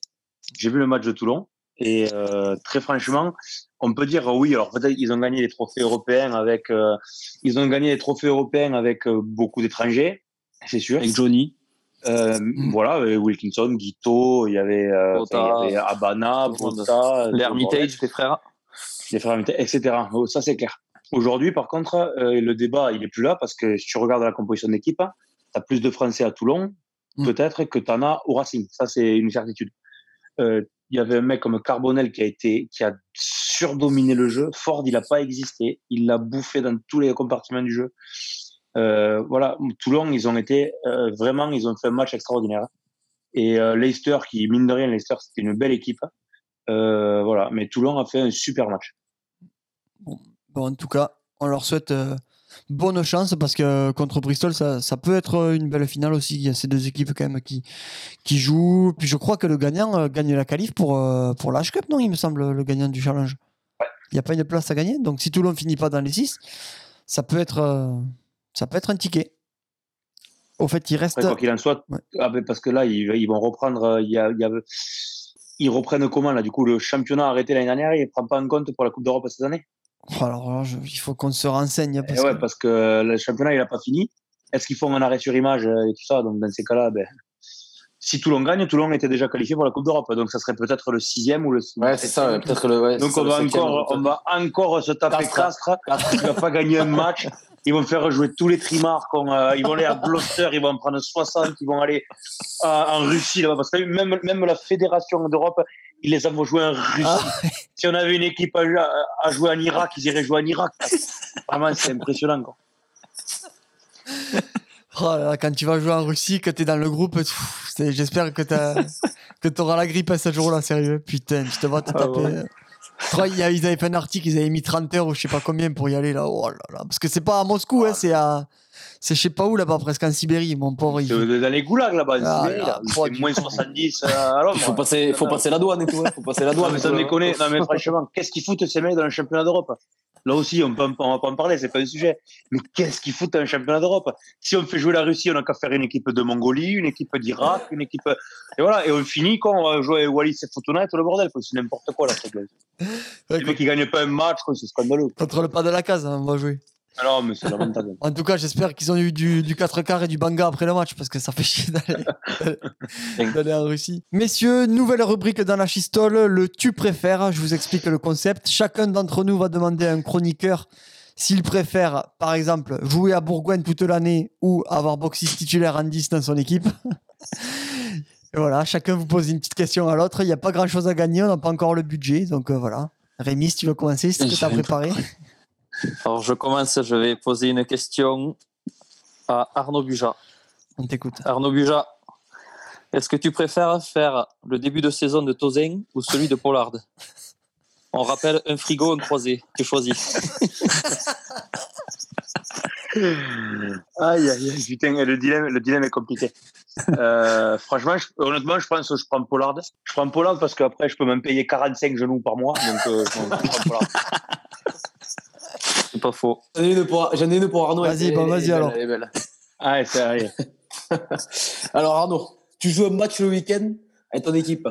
J'ai vu le match de Toulon. Et euh, très franchement, on peut dire oui. Alors peut-être ils ont gagné les trophées européens avec, euh, ils ont gagné les trophées européens avec euh, beaucoup d'étrangers, c'est sûr. Avec Johnny. Euh, Voilà, Wilkinson, Guito, il y avait, euh, Bota. il y avait Abana. Bota, L'Hermitage, tes frères. les frères Hermitage, etc. Oh, Ça, c'est clair. Aujourd'hui, par contre, euh, le débat, il est plus là parce que si tu regardes la composition d'équipe, tu as plus de Français à Toulon, Mm. peut-être, que tu en as au Racing. Ça, c'est une certitude. Euh, Il y avait un mec comme Carbonel qui a été, qui a surdominé le jeu. Ford, il n'a pas existé. Il l'a bouffé dans tous les compartiments du jeu. Euh, voilà. Toulon, ils ont été, euh, vraiment, ils ont fait un match extraordinaire. Et Leicester, qui, mine de rien, Leicester, c'était une belle équipe. Voilà. Mais Toulon a fait un super match. Bon, en tout cas, on leur souhaite bonne chance parce que contre Bristol, ça, ça peut être une belle finale aussi. Il y a ces deux équipes quand même qui, qui jouent. Puis je crois que le gagnant euh, gagne la qualif pour, euh, pour l'H Cup, non Il me semble, le gagnant du challenge. Il n'y a pas une place à gagner. Donc si Toulon finit pas dans les 6, ça peut être, euh, ça peut être un ticket. Au fait, il reste. Quoi qu'il en soit, Ouais. ah parce que là, ils, ils vont reprendre. Il y a, il y a- ils reprennent comment là Du coup, le championnat arrêté l'année dernière, il ne prend pas en compte pour la Coupe d'Europe cette année? Oh, alors là, je- il faut qu'on se renseigne. Parce Eh ouais, que- parce que le championnat, il n'a pas fini. Est-ce qu'ils font un arrêt sur image euh, et tout ça? Donc, dans ces cas-là, ben, si Toulon gagne, Toulon était déjà qualifié pour la Coupe d'Europe. Donc, ça serait peut-être le sixième ou le Ouais, c'est ça. Peut-être le. ouais, Donc, on le va, encore, on va encore se taper Castres. Castres. Il va pas gagner un match. ils vont faire jouer tous les trimards. euh, ils vont aller à Gloucester, ils vont en prendre 60, ils vont aller euh, en Russie. Là, parce que même, même la Fédération d'Europe, ils les envoient jouer en Russie. Ah. Si on avait une équipe à, à jouer en Irak, ils iraient jouer en Irak. Vraiment, c'est impressionnant. Quoi. Oh là là, quand tu vas jouer en Russie, que t'es dans le groupe, j'espère que t'as que t'auras la grippe à ce jour-là, sérieux. Putain, tu te vas te Ah taper. ouais. Je crois qu'ils avaient fait un article, ils avaient mis 30 heures ou je sais pas combien pour y aller là. Oh là là. Parce que c'est pas à Moscou, hein, c'est à. C'est je sais pas où là-bas, presque en Sibérie, mon pauvre. il- C'est Dans les goulags là-bas, en Ah, Sibérie, là, là, c'est moins tout. 70 euh, à l'ombre. Il faut passer, faut passer la douane et tout. hein. Faut passer la Non, douane. mais ça tout, me hein. déconne. Non, mais franchement, qu'est-ce qu'ils foutent ces mecs dans le championnat d'Europe? Là aussi, on, peut, on va pas en parler, c'est pas un sujet. Mais qu'est-ce qu'ils foutent dans le championnat d'Europe? Si on fait jouer la Russie, on n'a qu'à faire une équipe de Mongolie, une équipe d'Irak, une équipe. Et voilà, et on finit quand on va jouer Wallis et Futuna et tout le bordel. C'est n'importe quoi, la truc. Ouais, Les mecs qui gagnent pas un match, c'est scandaleux. Contre le pas de la case, hein, on va jouer. Alors, mais c'est lamentable. En tout cas, j'espère qu'ils ont eu du, du 4 quarts et du banga après le match parce que ça fait chier d'aller en Russie. Messieurs, nouvelle rubrique dans la chistole, le tu préfères. Je vous explique le concept. Chacun d'entre nous va demander à un chroniqueur s'il préfère, par exemple, jouer à Bourgogne toute l'année ou avoir Boxis titulaire en 10 dans son équipe. Et voilà, chacun vous pose une petite question à l'autre. Il n'y a pas grand chose à gagner, on n'a pas encore le budget. Donc euh, voilà. Rémi, si tu veux commencer, c'est ce que tu as préparé. Alors, je commence, je vais poser une question à Arnaud Buja. On t'écoute. Arnaud Buja, est-ce que tu préfères faire le début de saison de Tozin ou celui de Pollard? On rappelle un frigo, un croisé. Tu choisis. Aïe, aïe, aïe, putain, le dilemme, le dilemme est compliqué. Euh, franchement, je- honnêtement, je pense que je prends Pollard. Je prends Pollard parce qu'après, je peux même payer 45 genoux par mois. Donc, euh, je prends Pollard. C'est pas faux. J'en ai une pour, j'en ai une pour Arnaud. Vas-y, bah, vas-y, alors. elle est belle. Ah, c'est vrai. Alors Arnaud, tu joues un match le week-end avec ton équipe.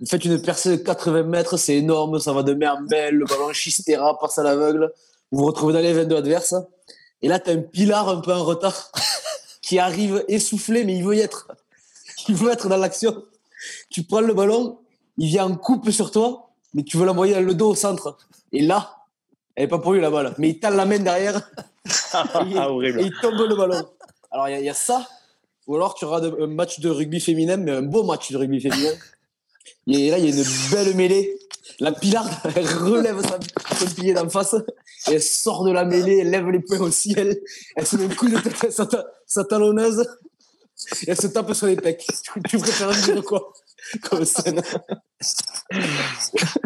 Vous faites une percée de 80 mètres, c'est énorme, ça va de mer en belle, le ballon chistera, passe à l'aveugle. Vous vous retrouvez dans les 22 adverses. Et là, tu as un pilar un peu en retard qui arrive essoufflé, mais il veut y être. Il veut être dans l'action. Tu prends le ballon, il vient en coupe sur toi, mais tu veux l'envoyer dans le dos au centre. Et là, elle n'est pas pour lui la balle, mais il t'a la main derrière et, il- Ah, horrible. et il tombe le ballon. Alors, il y, a- il y a ça, ou alors tu auras un match de rugby féminin, mais un beau match de rugby féminin. Et là, il y a une belle mêlée. La Pilar, elle relève son pied d'en face, et elle sort de la mêlée, elle lève les poings au ciel, elle se met un coup de tête à sa, ta- sa talonneuse, et elle se tape sur les pecs. Tu, tu préfères dire quoi? Comme scène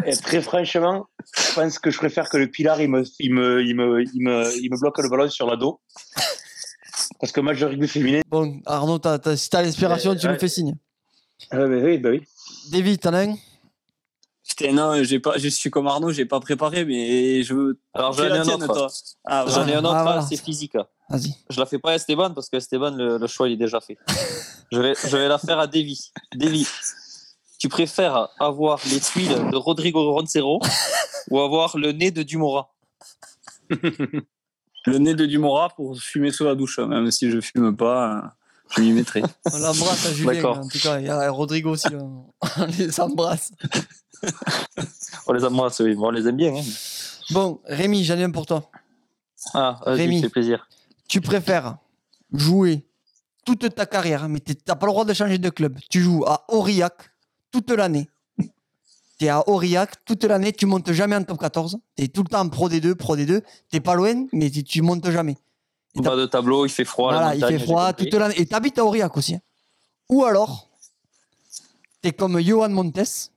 Et très franchement, je pense que je préfère que le Pilar, il me, il me, il me, il me, il me bloque le ballon sur la dos. Parce que match de rugby féminin. Bon, Arnaud, t'as- t'as- si t'as l'inspiration, tu Ouais. nous fais signe. Ah, bah oui, bah oui. David, t'en as un? Putain, non, j'ai pas, je suis comme Arnaud, j'ai pas préparé, mais je veux. Alors, j'en Fais ai un autre. toi. Ah, J'en ai un autre, Ah, c'est physique. Vas-y. Je la fais pas à Esteban parce que Esteban, le, le choix, il est déjà fait. Je vais, je vais la faire à Davy. Davy, tu préfères avoir les tuiles de Rodrigo Roncero ou avoir le nez de Dumora? Le nez de Dumora pour fumer sous la douche, hein, même si je fume pas, euh, je m'y mettrai. On l'embrasse à Julien. D'accord. En tout cas, il y a Rodrigo aussi. On les embrasse. On les embrasse, oui. Bon, on les aime bien. hein. Bon, Rémi, j'en ai un pour toi. Ah, vas-y, Rémi. fait plaisir. Tu préfères jouer toute ta carrière, mais t'es- t'as pas le droit de changer de club. Tu joues à Aurillac toute l'année. Tu es à Aurillac toute l'année, tu montes jamais en top 14. Tu es tout le temps en Pro D2, Pro D2. T'es pas loin, mais tu, tu montes jamais. Et t'as- Pas de tableau, il fait froid. la il fait froid toute l'année. Et t'habites à Aurillac aussi. hein. Ou alors, t'es comme Johan Montes,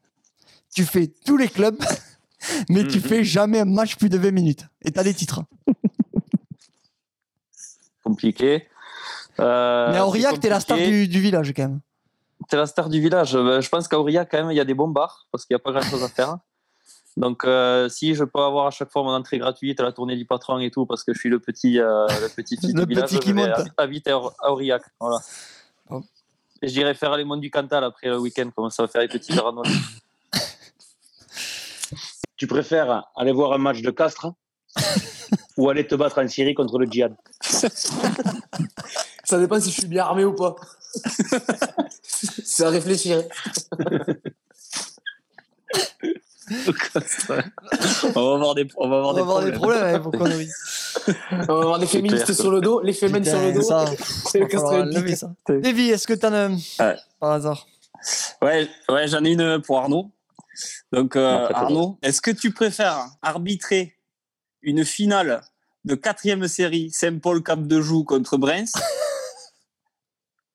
tu fais tous les clubs, mais tu Mhm. fais jamais un match plus de 20 minutes. Et t'as des titres. Compliqué. Euh, mais à Aurillac, t'es la star du village quand même. T'es la star du village. Euh, Je pense qu'à Aurillac, quand même, il y a des bons bars parce qu'il n'y a pas grand chose à faire. Donc, euh, si je peux avoir à chaque fois mon entrée gratuite à la tournée du patron et tout, parce que je suis le petit, euh, le petit fils Le du village, petit qui je vais habiter à Aur- à Aurillac. Voilà. Bon. Et je dirais faire les monts du Cantal après le week-end, comme ça va faire les petites randonnées. Tu préfères aller voir un match de Castres ou aller te battre en Syrie contre le djihad? Ça dépend si je suis bien armé ou pas. C'est à réfléchir. on va avoir des, on va avoir On des va avoir des problèmes. problèmes conneries. On va avoir des féministes clair. sur le dos, les féminines sur le dos. ça, C'est le ça. Davy, est-ce que t'en as un Ouais. par hasard? Ouais, ouais j'en ai une pour Arnaud. Donc, euh, Arnaud, est-ce que tu préfères arbitrer une finale de quatrième série Saint-Paul Cap de Joux contre Brens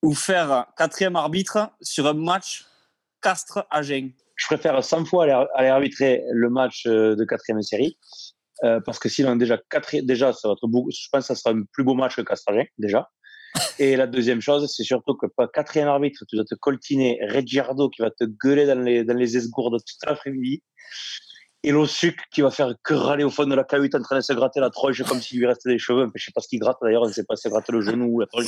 ou faire quatrième arbitre sur un match Castres-Agen Je préfère 100 fois aller, aller arbitrer le match euh, de quatrième série. euh, parce que sinon, déjà, quatri- déjà, ça va être je pense que ça sera un plus beau match que Castragen, déjà. Et la deuxième chose, c'est surtout que pas quatrième arbitre, tu dois te coltiner Reggiardo qui va te gueuler dans les, dans les esgourdes toute l'après-midi. Et Lossuc qui va faire que râler au fond de la cahute en train de se gratter la tronche comme s'il lui restait des cheveux. Je sais pas ce qu'il gratte d'ailleurs, on ne sait pas si c'est gratter le genou ou la tronche.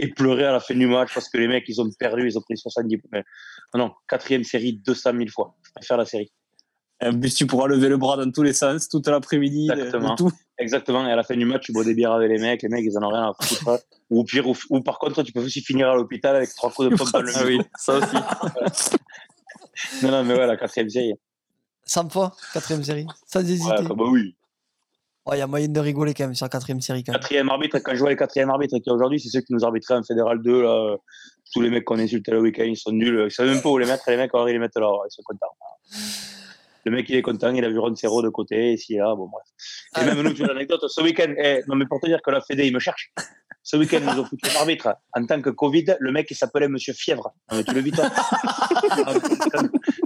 Et pleurer à la fin du match parce que les mecs, ils ont perdu, ils ont pris 70 points. Mais non, quatrième série 200 000 fois. Je préfère la série. En plus, tu pourras lever le bras dans tous les sens toute l'après-midi. de Exactement. tout. Exactement. Et à la fin du match, tu bois des bières avec les mecs. Les mecs, ils en ont rien à foutre. ou pire, ou, ou par contre, tu peux aussi finir à l'hôpital avec trois coups de pompe dans le Ah oui, ça aussi. Non, non, mais ouais, la quatrième série. 100 fois, quatrième série, sans hésiter. Ouais, bah oui. Il y a moyen de rigoler quand même sur la quatrième série. Quand même. Quatrième arbitre, quand je vois les quatrièmes arbitres qu'il y a aujourd'hui, c'est ceux qui nous arbitraient en Fédéral 2. Là. Tous les mecs qu'on insultait le week-end, ils sont nuls. Ils savent même pas où les mettre. Et les mecs, alors, ils les mettent là. Ils sont contents. Le mec, il est content. Il a vu Ron Serrault de côté. Ici, là. Bon, bref. Et Ah. même nous, tu l'anecdote. Ce week-end, eh, non, mais pour te dire que la Fédé, il me cherche. Ce week-end, ils nous ont foutu un arbitre. En tant que Covid, le mec, il s'appelait Monsieur Fièvre. Non, mais tu le vis, toi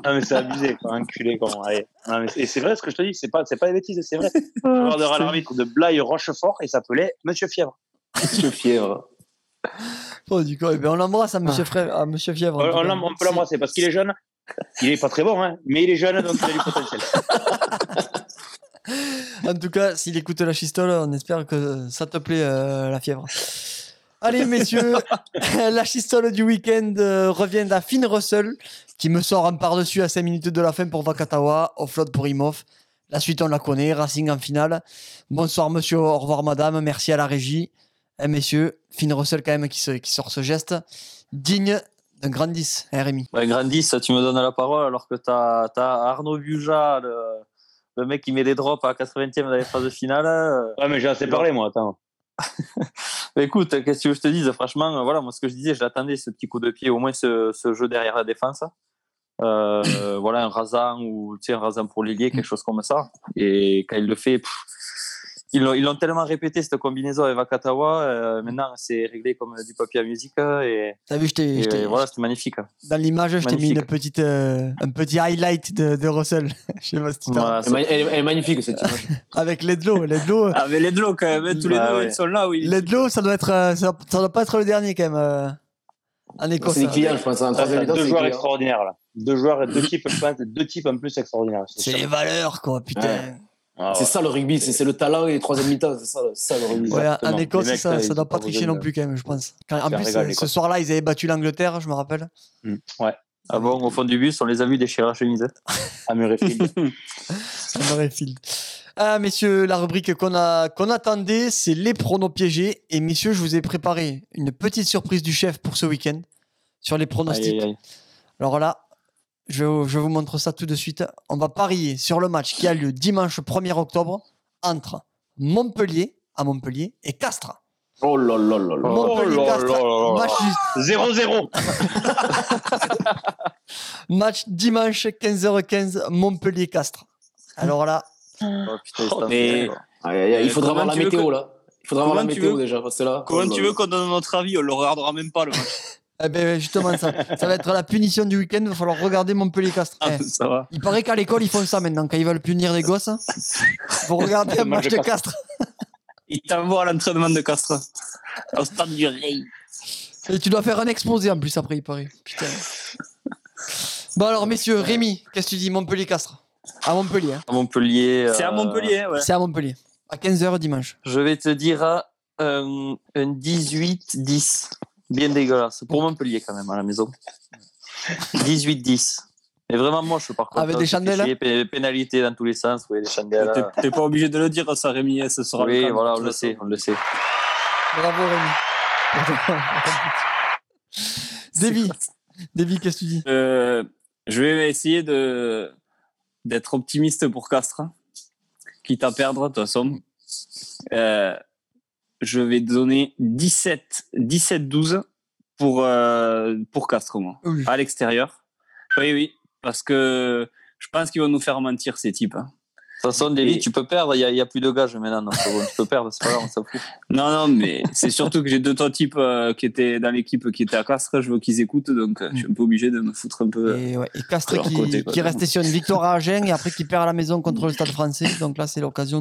Non, mais c'est abusé, quoi. Enculé, quoi. Allez. Non, mais, et c'est vrai ce que je te dis. C'est pas, c'est pas des bêtises, c'est vrai. Le joueur de l'arbitre de Blaye Rochefort, il s'appelait Monsieur Fièvre. Monsieur Fièvre. Oh, du coup, eh ben, on l'embrasse à Monsieur, Frère, à Monsieur Fièvre. On, on peut l'embrasser parce qu'il est jeune. Il est pas très bon, hein, mais il est jeune, donc il a du potentiel. En tout cas, s'il écoute la chistole, on espère que ça te plaît, euh, la fièvre. Allez, messieurs, la chistole du week-end euh, revient à Finn Russell, qui me sort un par-dessus à 5 minutes de la fin pour Vakatawa, offload pour Imhoff. La suite, on la connaît, Racing en finale. Bonsoir, monsieur, au revoir, madame, merci à la régie. Eh, messieurs, Finn Russell, quand même, qui, sort ce geste digne d'un grand 10, hein, Rémi. Ouais, Grandis, tu me donnes la parole alors que tu as, Arnaud Buja, le, le mec qui met des drops à 80e dans les phases finales. euh. Ouais, mais j'ai assez parlé, moi, attends. Mais écoute, qu'est-ce que je te dise? Franchement, voilà, moi, ce que je disais, j'attendais ce petit coup de pied, au moins ce, ce jeu derrière la défense. Euh, euh, voilà, un rasant ou tu sais, un rasant pour l'ailier, quelque chose comme ça. Et quand il le fait, pff, ils l'ont ils l'ont tellement répété cette combinaison avec Vakatawa. euh, maintenant, c'est réglé comme du papier à musique. euh, Et, T'as vu, je t'ai- et je t'ai- voilà, c'était magnifique. dans l'image, je t'ai mis une petite, euh, un petit highlight de, de Russell. je sais pas si tu t'en- Voilà, Elle, est ma- elle est- elle est magnifique cette image. Avec Ledlow. Ledlow, Ah, mais Ledlow, quand même, hein, tous les Bah deux, ouais. ils sont là, oui. Ledlow, ça doit être, euh, ça, ça doit pas être le dernier quand même. euh, en Écosse. C'est des hein. clients, je pense. En Ça, troisième deux c'est joueurs extraordinaires, là. Deux joueurs et deux types, je pense, deux types en plus extraordinaires. C'est les valeurs, quoi, putain. Ah, ouais. C'est ça le rugby, c'est le talent et les troisième mi-temps, c'est ça, le rugby. Ouais, en Écosse, mecs, ça, ça ils doit pas tricher non de- plus quand même, je pense. Quand- en plus, régal, euh, ce soir-là, ils avaient battu l'Angleterre, je me rappelle. Mm. Ouais, Ah bon, au fond du bus, on les a vus déchirer la chemise. à Murrayfield. Murrayfield. Ah, messieurs, la rubrique qu'on a qu'on attendait, c'est les pronos piégés. Et messieurs, je vous ai préparé une petite surprise du chef pour ce week-end sur les Aïe, pronostics. aïe, aïe. Alors là, je, je vous montre ça tout de suite. On va parier sur le match qui a lieu dimanche 1er octobre entre Montpellier à Montpellier et Castres. Oh là là là là. Montpellier là Castres. là là là. Match, du- 0-0. match dimanche 15h15 Montpellier Castres. Alors là, Oh, putain, c'est un mais-. Aïe, aïe, aïe, Il faudra voir la météo que- là. Il faudra voir la météo déjà, parce que là. Comment oh tu là veux qu'on donne notre avis On le regardera même pas, le match. eh ben, justement, ça, ça va être la punition du week-end. Il va falloir regarder Montpellier Castres. Ah, Eh, ça va. il paraît qu'à l'école, ils font ça maintenant. Quand ils veulent punir les gosses, faut regarder un match de Castres. Il t'envoie à l'entraînement de Castres. Au stade du Rey. Et tu dois faire un exposé en plus après, il paraît. Putain. Bon alors, messieurs, Rémi, qu'est-ce que tu dis Montpellier-Castres À Montpellier. hein. À Montpellier. C'est à euh, Montpellier, ouais. C'est à Montpellier. À 15h dimanche. Je vais te dire euh, un 18-10. Bien dégueulasse. Pour Montpellier, quand même, à la maison. 18-10. Et vraiment moche, par contre. Avec hein, des chandelles, Pénalité dans tous les sens. Oui, des chandelles. T'es- pas obligé de le dire, ça, Rémi. hein, Ce sera Oui, voilà, on le sait, on le sait. Bravo, Rémi. Davy, Davy, qu'est-ce que tu dis? Euh, je vais essayer de, d'être optimiste pour Castres, quitte à perdre de toute façon. Euh, je vais donner 17 17-12 pour, euh, pour Castres, moi, Oui. à l'extérieur. Oui, oui, parce que je pense qu'ils vont nous faire mentir, ces types. hein. De toute façon, Et- tu peux perdre, il n'y a, il y a plus de gage maintenant. bon, tu peux perdre, c'est pas grave, on s'en fout. Non, non, mais c'est surtout que j'ai deux trois types euh, qui étaient dans l'équipe qui étaient à Castres. Je veux qu'ils écoutent, donc euh, je suis un peu obligé de me foutre un peu. Et, ouais, et Castres qui, côté, quoi. qui restait sur une victoire à Agen et après qui perd à la maison contre le Stade français. Donc là, c'est l'occasion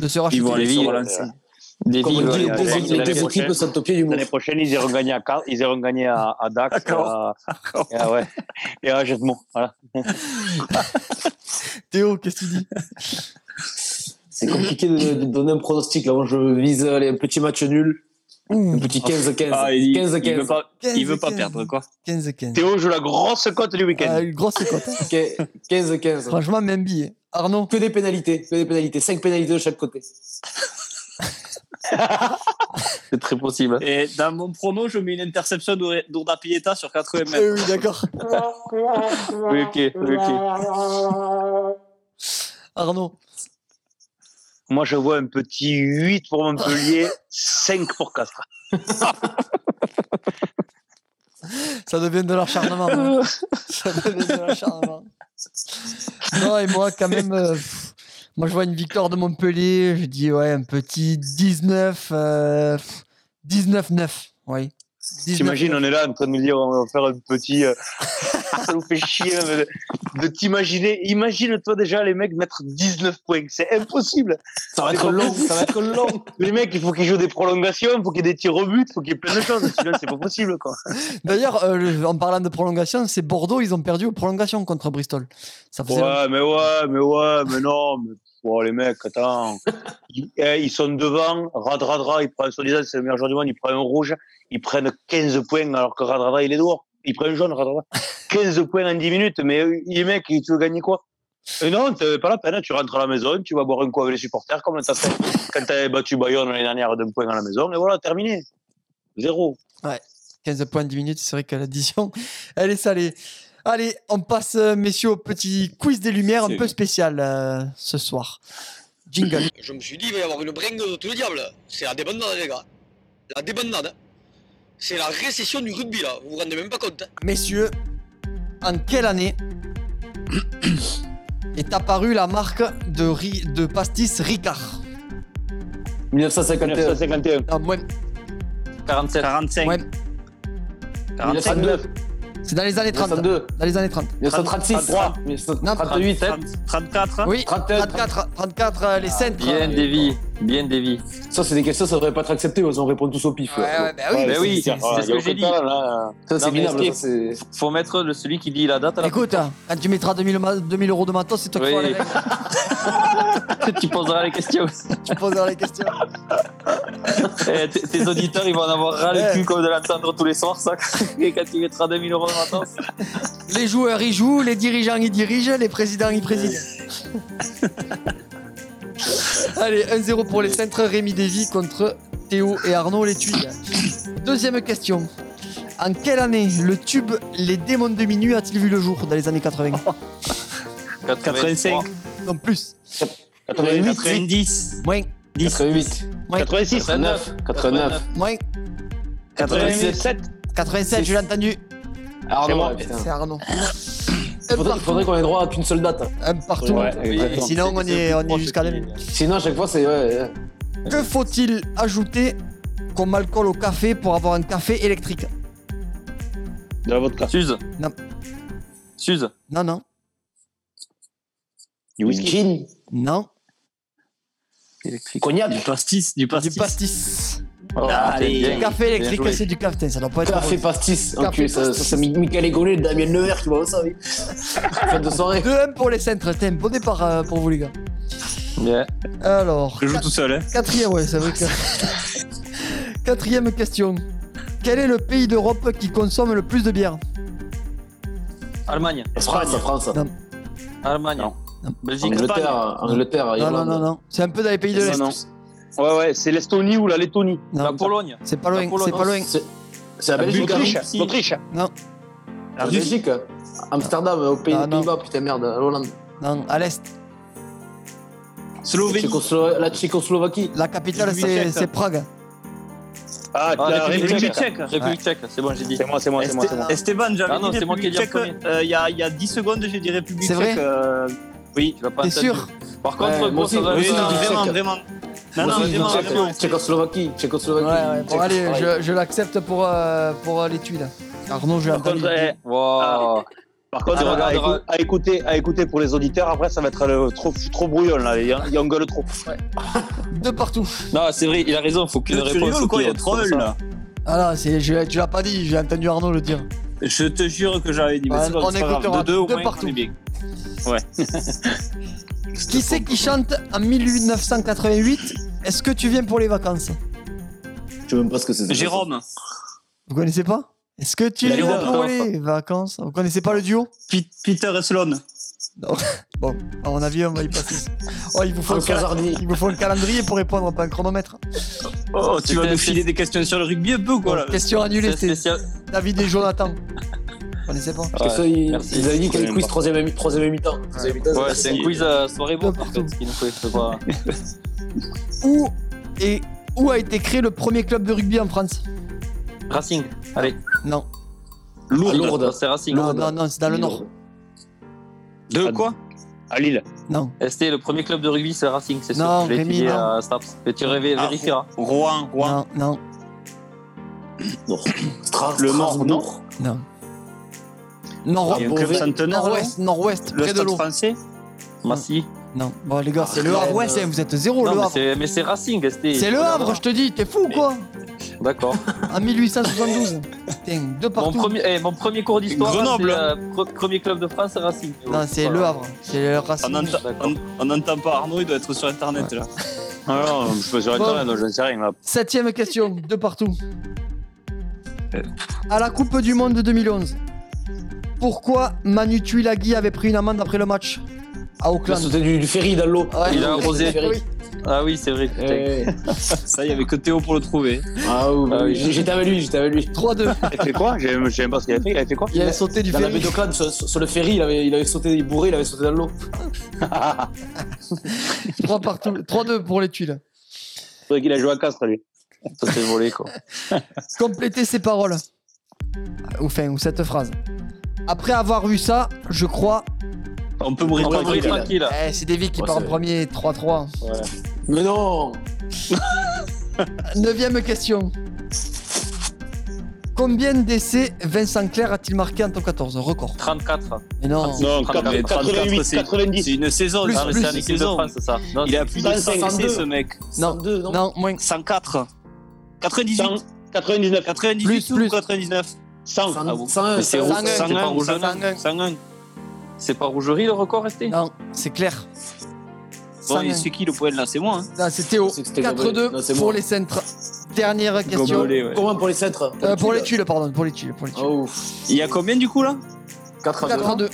de se racheter. Ils vont aller Lévi, se euh, relancer. Davy, Comme il on va dit, aller les au deux, Portugal. les deux l'année équipes prochaine. sont au pied du mur. L'année prochaine, ils iront gagner à, Car- ils iront gagner à, à Dax et à, et à, ouais, et à Jetmont. Voilà. Théo, qu'est-ce que tu dis? C'est compliqué de, de donner un pronostic. Là, moi, je vise euh, les petits matchs nuls. Un petit 15-15. Ah, il, il veut 15-15. pas, il veut pas 15-15. perdre quoi. 15-15. Théo joue la grosse cote du week-end. Ah, une grosse cote. hein. Ok, 15-15. Franchement, même billet. Arnaud? Que des pénalités. Que des pénalités. 5 pénalités de chaque côté. C'est très possible. Et dans mon prono, je mets une interception d'Ourda Pieta sur 80 mètres. Eh Oui, d'accord. Oui, ok, oui, ok. Arnaud Moi, je vois un petit 8 pour Montpellier, 5 pour Castres. Ça devient de l'acharnement. hein. Ça devient de l'acharnement. Non, et moi, quand même, euh, pff, moi, je vois une victoire de Montpellier. Je dis, ouais, un petit 19, euh, pff, 19-9. Oui. 19-9. T'imagines, on est là en train de nous dire, on va faire un petit. euh, ça nous fait chier même de, de t'imaginer. Imagine-toi déjà les mecs mettre 19 points. C'est impossible. Ça va être long. Ça va être long. Les mecs, il faut qu'ils jouent des prolongations, il faut qu'il y ait des tirs au but, il faut qu'il y ait plein de choses. C'est pas possible. Quoi. D'ailleurs, euh, en parlant de prolongation, c'est Bordeaux, ils ont perdu aux prolongations contre Bristol. Ça Ouais, mais ouais, mais ouais, mais non. Mais, oh, les mecs, attends. Ils, eh, ils sont devant. Radradra, il prend, soi-disant, c'est le meilleur joueur du monde, il prend un rouge. Ils prennent 15 points alors que Radradra, il est dehors. Il prend un jaune, Radradra. 15 points en 10 minutes. Mais euh, les mecs, tu veux gagner quoi? Et non, c'est pas la peine. Tu rentres à la maison, tu vas boire un coup avec les supporters, comme t'as fait quand t'avais battu Bayonne l'année dernière d'un point à la maison. Et voilà, terminé. Zéro. 15 points, 10 minutes, c'est vrai que l'addition, elle est salée. Allez, on passe, euh, messieurs, au petit quiz des lumières un peu spécial euh, ce soir. Jingle. Je me suis dit, il va y avoir une bringue de tout le diable. C'est la débandade, les gars. La débandade. C'est la récession du rugby, là. Vous vous rendez même pas compte. hein. Messieurs, en quelle année est apparue la marque de, ri- de pastis Ricard? 1951. 1951. Non, moins, 47. 45. moins, 45. 1902. c'est dans les années 30. 1902. Dans les années 30. 1936. 33. 1938. 34. Oui, 31. 34, 34 euh, les centres. Bien, Davy. Bien, Davy. Ça, c'est des questions, ça devrait pas être accepté. On répond tous au pif. Ouais, ouais, bah oui. Oui, c'est ce que j'ai dit. Ça, c'est minable. ça, Faut mettre le, celui qui dit la date à la Écoute, hein, quand tu mettras 2000, ma- 2000 euros de matos, c'est toi qui feras les tu poseras les questions. Tu poseras les questions. Eh, tes auditeurs, ils vont en avoir ras le Ouais. cul comme de l'entendre tous les soirs, ça. Et quand tu mettras 2000 euros de matos. Les joueurs y jouent, les dirigeants y dirigent, les présidents y président. Allez, 1-0 pour les centres, Rémi Davy contre Théo et Arnaud les Tuiles. Deuxième question. En quelle année le tube Les démons de minuit a-t-il vu le jour dans les années 80 85. Non, plus. 88. 90. Moins, 10. 88. moins, 86. 89. 89. moins. 87. 87, je l'ai entendu. Arnaud, moi. ouais, putain. C'est Arnaud. Il faudrait, qu'on ait droit à qu'une seule date. Un partout. Ouais, Et sinon, on est, on est jusqu'à la nuit. Sinon, à chaque fois, c'est. Ouais, ouais. Que faut-il ajouter comme alcool au café pour avoir un café électrique? De la vodka. Suze. Non. Suze. Non, non, Du whisky. Non. Cognac. Du pastis. Du Du pastis. Pastis. Oh, Allez. café électrique, c'est du café. Ça doit pas être. Café pastis. Café Ok, ça, ça, pastis. c'est Mi- Michael Egoné, Damien Nevers qui va ça, oui. Fête de soirée. 2-1 pour les centres. Tiens, bon départ euh, pour vous, les gars. Bien. Alors, Je joue tout seul. Hein. quatrième, ouais, c'est vrai que. Quatrième question. Quel est le pays d'Europe qui consomme le plus de bière? Allemagne. France, France. Non. Allemagne. Non. Belgique. Angleterre, Angleterre, Non, non, Irlande. non, non. C'est un peu dans les pays de l'Est. Non, Ouais, ouais, c'est l'Estonie ou la Lettonie. Non, La Pologne. c'est pas loin, c'est pas loin. C'est la Belgique. L'Autriche. L'Autriche. La Belgique. Amsterdam, au pays Ah, non. Pays-Bas, putain, merde, à Hollande. Non, à l'est. Slovénie. La Tchécoslovaquie. La capitale, c'est Prague. Ah, Ah, la République République tchèque. République tchèque, c'est bon, j'ai dit. C'est moi, c'est moi, c'est moi. c'est moi. Esteban, j'avais Ah non, dit c'est moi qui ai République tchèque. euh, Il y, a, il y a 10 secondes, j'ai dit République C'est vrai tchèque. euh, oui. Tu l'as pas T'es sûr Par contre, moi aussi, non, vraiment, vraiment. Non, non, vraiment. Tchécoslovaquie. Ouais, Tchécoslovaquie. ouais. Bon, allez, je, je l'accepte pour, euh, pour euh, les tuiles. Arnaud, je vais Par contre, eh, Wow. par contre, Tu à, regarderas- écou- à écouter, à écouter pour les auditeurs, après, ça va être le- trop, trop brouillon, là. Il y a, il y a un gueule trop. De partout. Non, c'est vrai, il a raison, faut qu'une Tu rigoles quoi Il y a troll là. Ah là, c'est- je- tu l'as pas dit, j'ai entendu Arnaud le dire. Je te jure que j'avais dit. Mais Ouais, c'est pas, on c'est pas grave. De deux au de moins, partout. on est bien. Qui c'est qui chante en 1988 Est-ce que tu viens pour les vacances Je sais même pas ce que c'est. Jérôme. Vous connaissez pas Est-ce que tu viens pour les vacances Vous connaissez pas le duo Peter et Sloan. Bon, à mon avis, on va y passer. Oh, il vous faut, un, François cal- Hardy. il vous faut un calendrier pour répondre, pas un chronomètre. Oh, tu vas nous filer des questions sur le rugby un peu ou quoi là Question annulée, C'est. David et Jonathan. Vous connaissez pas Parce que ça, il, merci. ils avaient dit qu'il y avait connais quiz troisième mi-temps. Ouais, c'est un quiz à soirée bon, en partout. fait, ce qu'il nous fait. pas- Où, et, où a été créé le premier club de rugby en France? Racing, allez. Non, Lourdes. Lourdes. C'est Racing. non, non, non, c'est dans le Nord. De quoi? À Lille. Non, ST, le premier club de rugby, c'est Racing, c'est sûr. Non, Je l'ai Rémi, étudié non. à Staps. Et tu rêves- Ah, vérifieras. Rouen, Rouen. non, non, Stra- Le Nord, Strasbourg. non. Nord, Il y a un club Beauvais. centenaire. nord-ouest, nord-ouest, près de l'eau. français. Massy. Non, bon les gars, c'est Ah, le Havre. ouais, c'est- vous êtes zéro, Non, le mais Havre. c'est- mais c'est Racing, ST. C'est le Havre, je te dis, t'es fou ou quoi D'accord. En 1872. Putain, de Mon partout. premier, eh, mon premier cours d'histoire, Grenoble. c'est euh, pre- premier club de France, c'est Racing. Non, c'est le Havre. C'est le Racing. On D'accord. n'entend pas Arnaud, il doit être sur internet là. Ah non, je suis sur. Internet, donc j'en sais rien, là. Septième question, de partout. À la Coupe du Monde de 2011, pourquoi Manu Tuilagi avait pris une amende après le match à Il a Auckland sauté du, du ferry dans l'eau. Ouais. Il a arrosé. Oui. Ah oui, c'est vrai. putain. Eh, Ça, il y avait que Théo pour le trouver. Ah oui, Ah oui. j'étais avec lui, j'étais avec lui. 3-2. Il a fait quoi? Je je sais même pas ce qu'il a fait. Il a fait quoi? Il avait sauté du Dans la baie ferry. d'Auckland, sur, sur le ferry, il avait, il avait sauté, il bourré, il avait sauté dans l'eau. 3 partout. 3-2 pour les tuiles. C'est vrai qu'il a joué à Castres, lui. Ça s'est volé, quoi. Complétez ces paroles. Ou enfin, ou cette phrase. Après avoir vu ça, je crois. On peut mourir On tranquille. mourir tranquille. Eh, c'est David qui Ouais, part en premier, 3-3. Mais non Neuvième question. Combien d'essais Vincent Clerc a-t-il marqué en top 14 Record. 34. Mais non. Non, mais 88, c'est- 90. C'est une saison. Plus, ça, mais plus, c'est un une de saison. France, ça. Non, Il a plus de 100 152. essais, ce mec. Non, 102, non non, moins. 104. 98. 100, 99, 98 Plus, ou plus. 99 100. Ah bon 101, Mais c'est 101, rouge, 101, c'est pas 101, rouge. 101, 101. C'est pas rougerie le record resté? Non, c'est clair. Bon, 101. et c'est qui le poète? Là C'est moi. Hein. C'est Théo. C'est que c'était 4-2 Gobelin. Non, c'est pour moi. les centres. Dernière question. Ouais. Comment pour les centres Euh, pour les tuiles, pardon, pour les tuiles. Pour les tuiles. Oh, Il y a combien du coup là? 4 à 2. 4 2.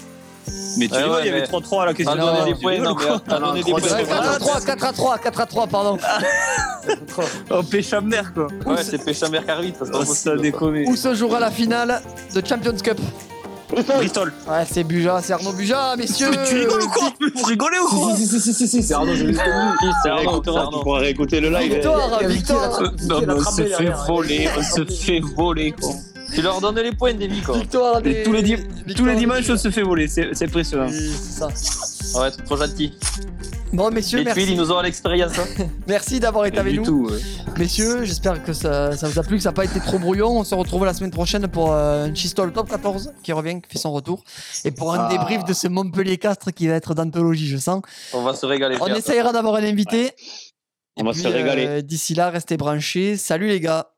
Mais tu Ouais, rigoles, ouais, il y avait mais- 3-3 à la question Ah, des points, non, mais à des trois, points. c'est 4 à 3, 4 à 3, 4 à 3, pardon. Oh, pécha mère quoi. Ouais, c'est Péchamber Carvite, c'est pas Oh, ça possible. déconne. Où se jouera la finale de Champions Cup Bristol. Ouais, c'est Buja, c'est Arnaud Buja, messieurs. Mais tu rigoles ou quoi Vous rigolez ou quoi Si, si, si, si, c'est Arnaud, je l'ai connu. C'est Arnaud, tu Arnaud. pourras réécouter le live. Victoire, victoire. Non, on se fait voler, on se fait voler quoi. Tu leur donnes les points, Davy, quoi. Victoire des... Et tous les victoire Tous les des- dimanches, on se fait voler, c'est impressionnant. C'est ça. Ouais, trop gentil. Bon, messieurs, Les tuiles, merci. ils nous ont l'expérience. hein. Merci d'avoir été avec du nous. tout. ouais. Messieurs, j'espère que ça, ça vous a plu, que ça n'a pas été trop brouillon. On se retrouve la semaine prochaine pour euh, un Chistol Top 14 qui revient, qui fait son retour. Et pour un Ah. débrief de ce Montpellier Castres qui va être d'anthologie, je sens. On va se régaler. On essayera d'avoir un invité. On Et va puis, se régaler. euh, D'ici là, restez branchés. Salut les gars.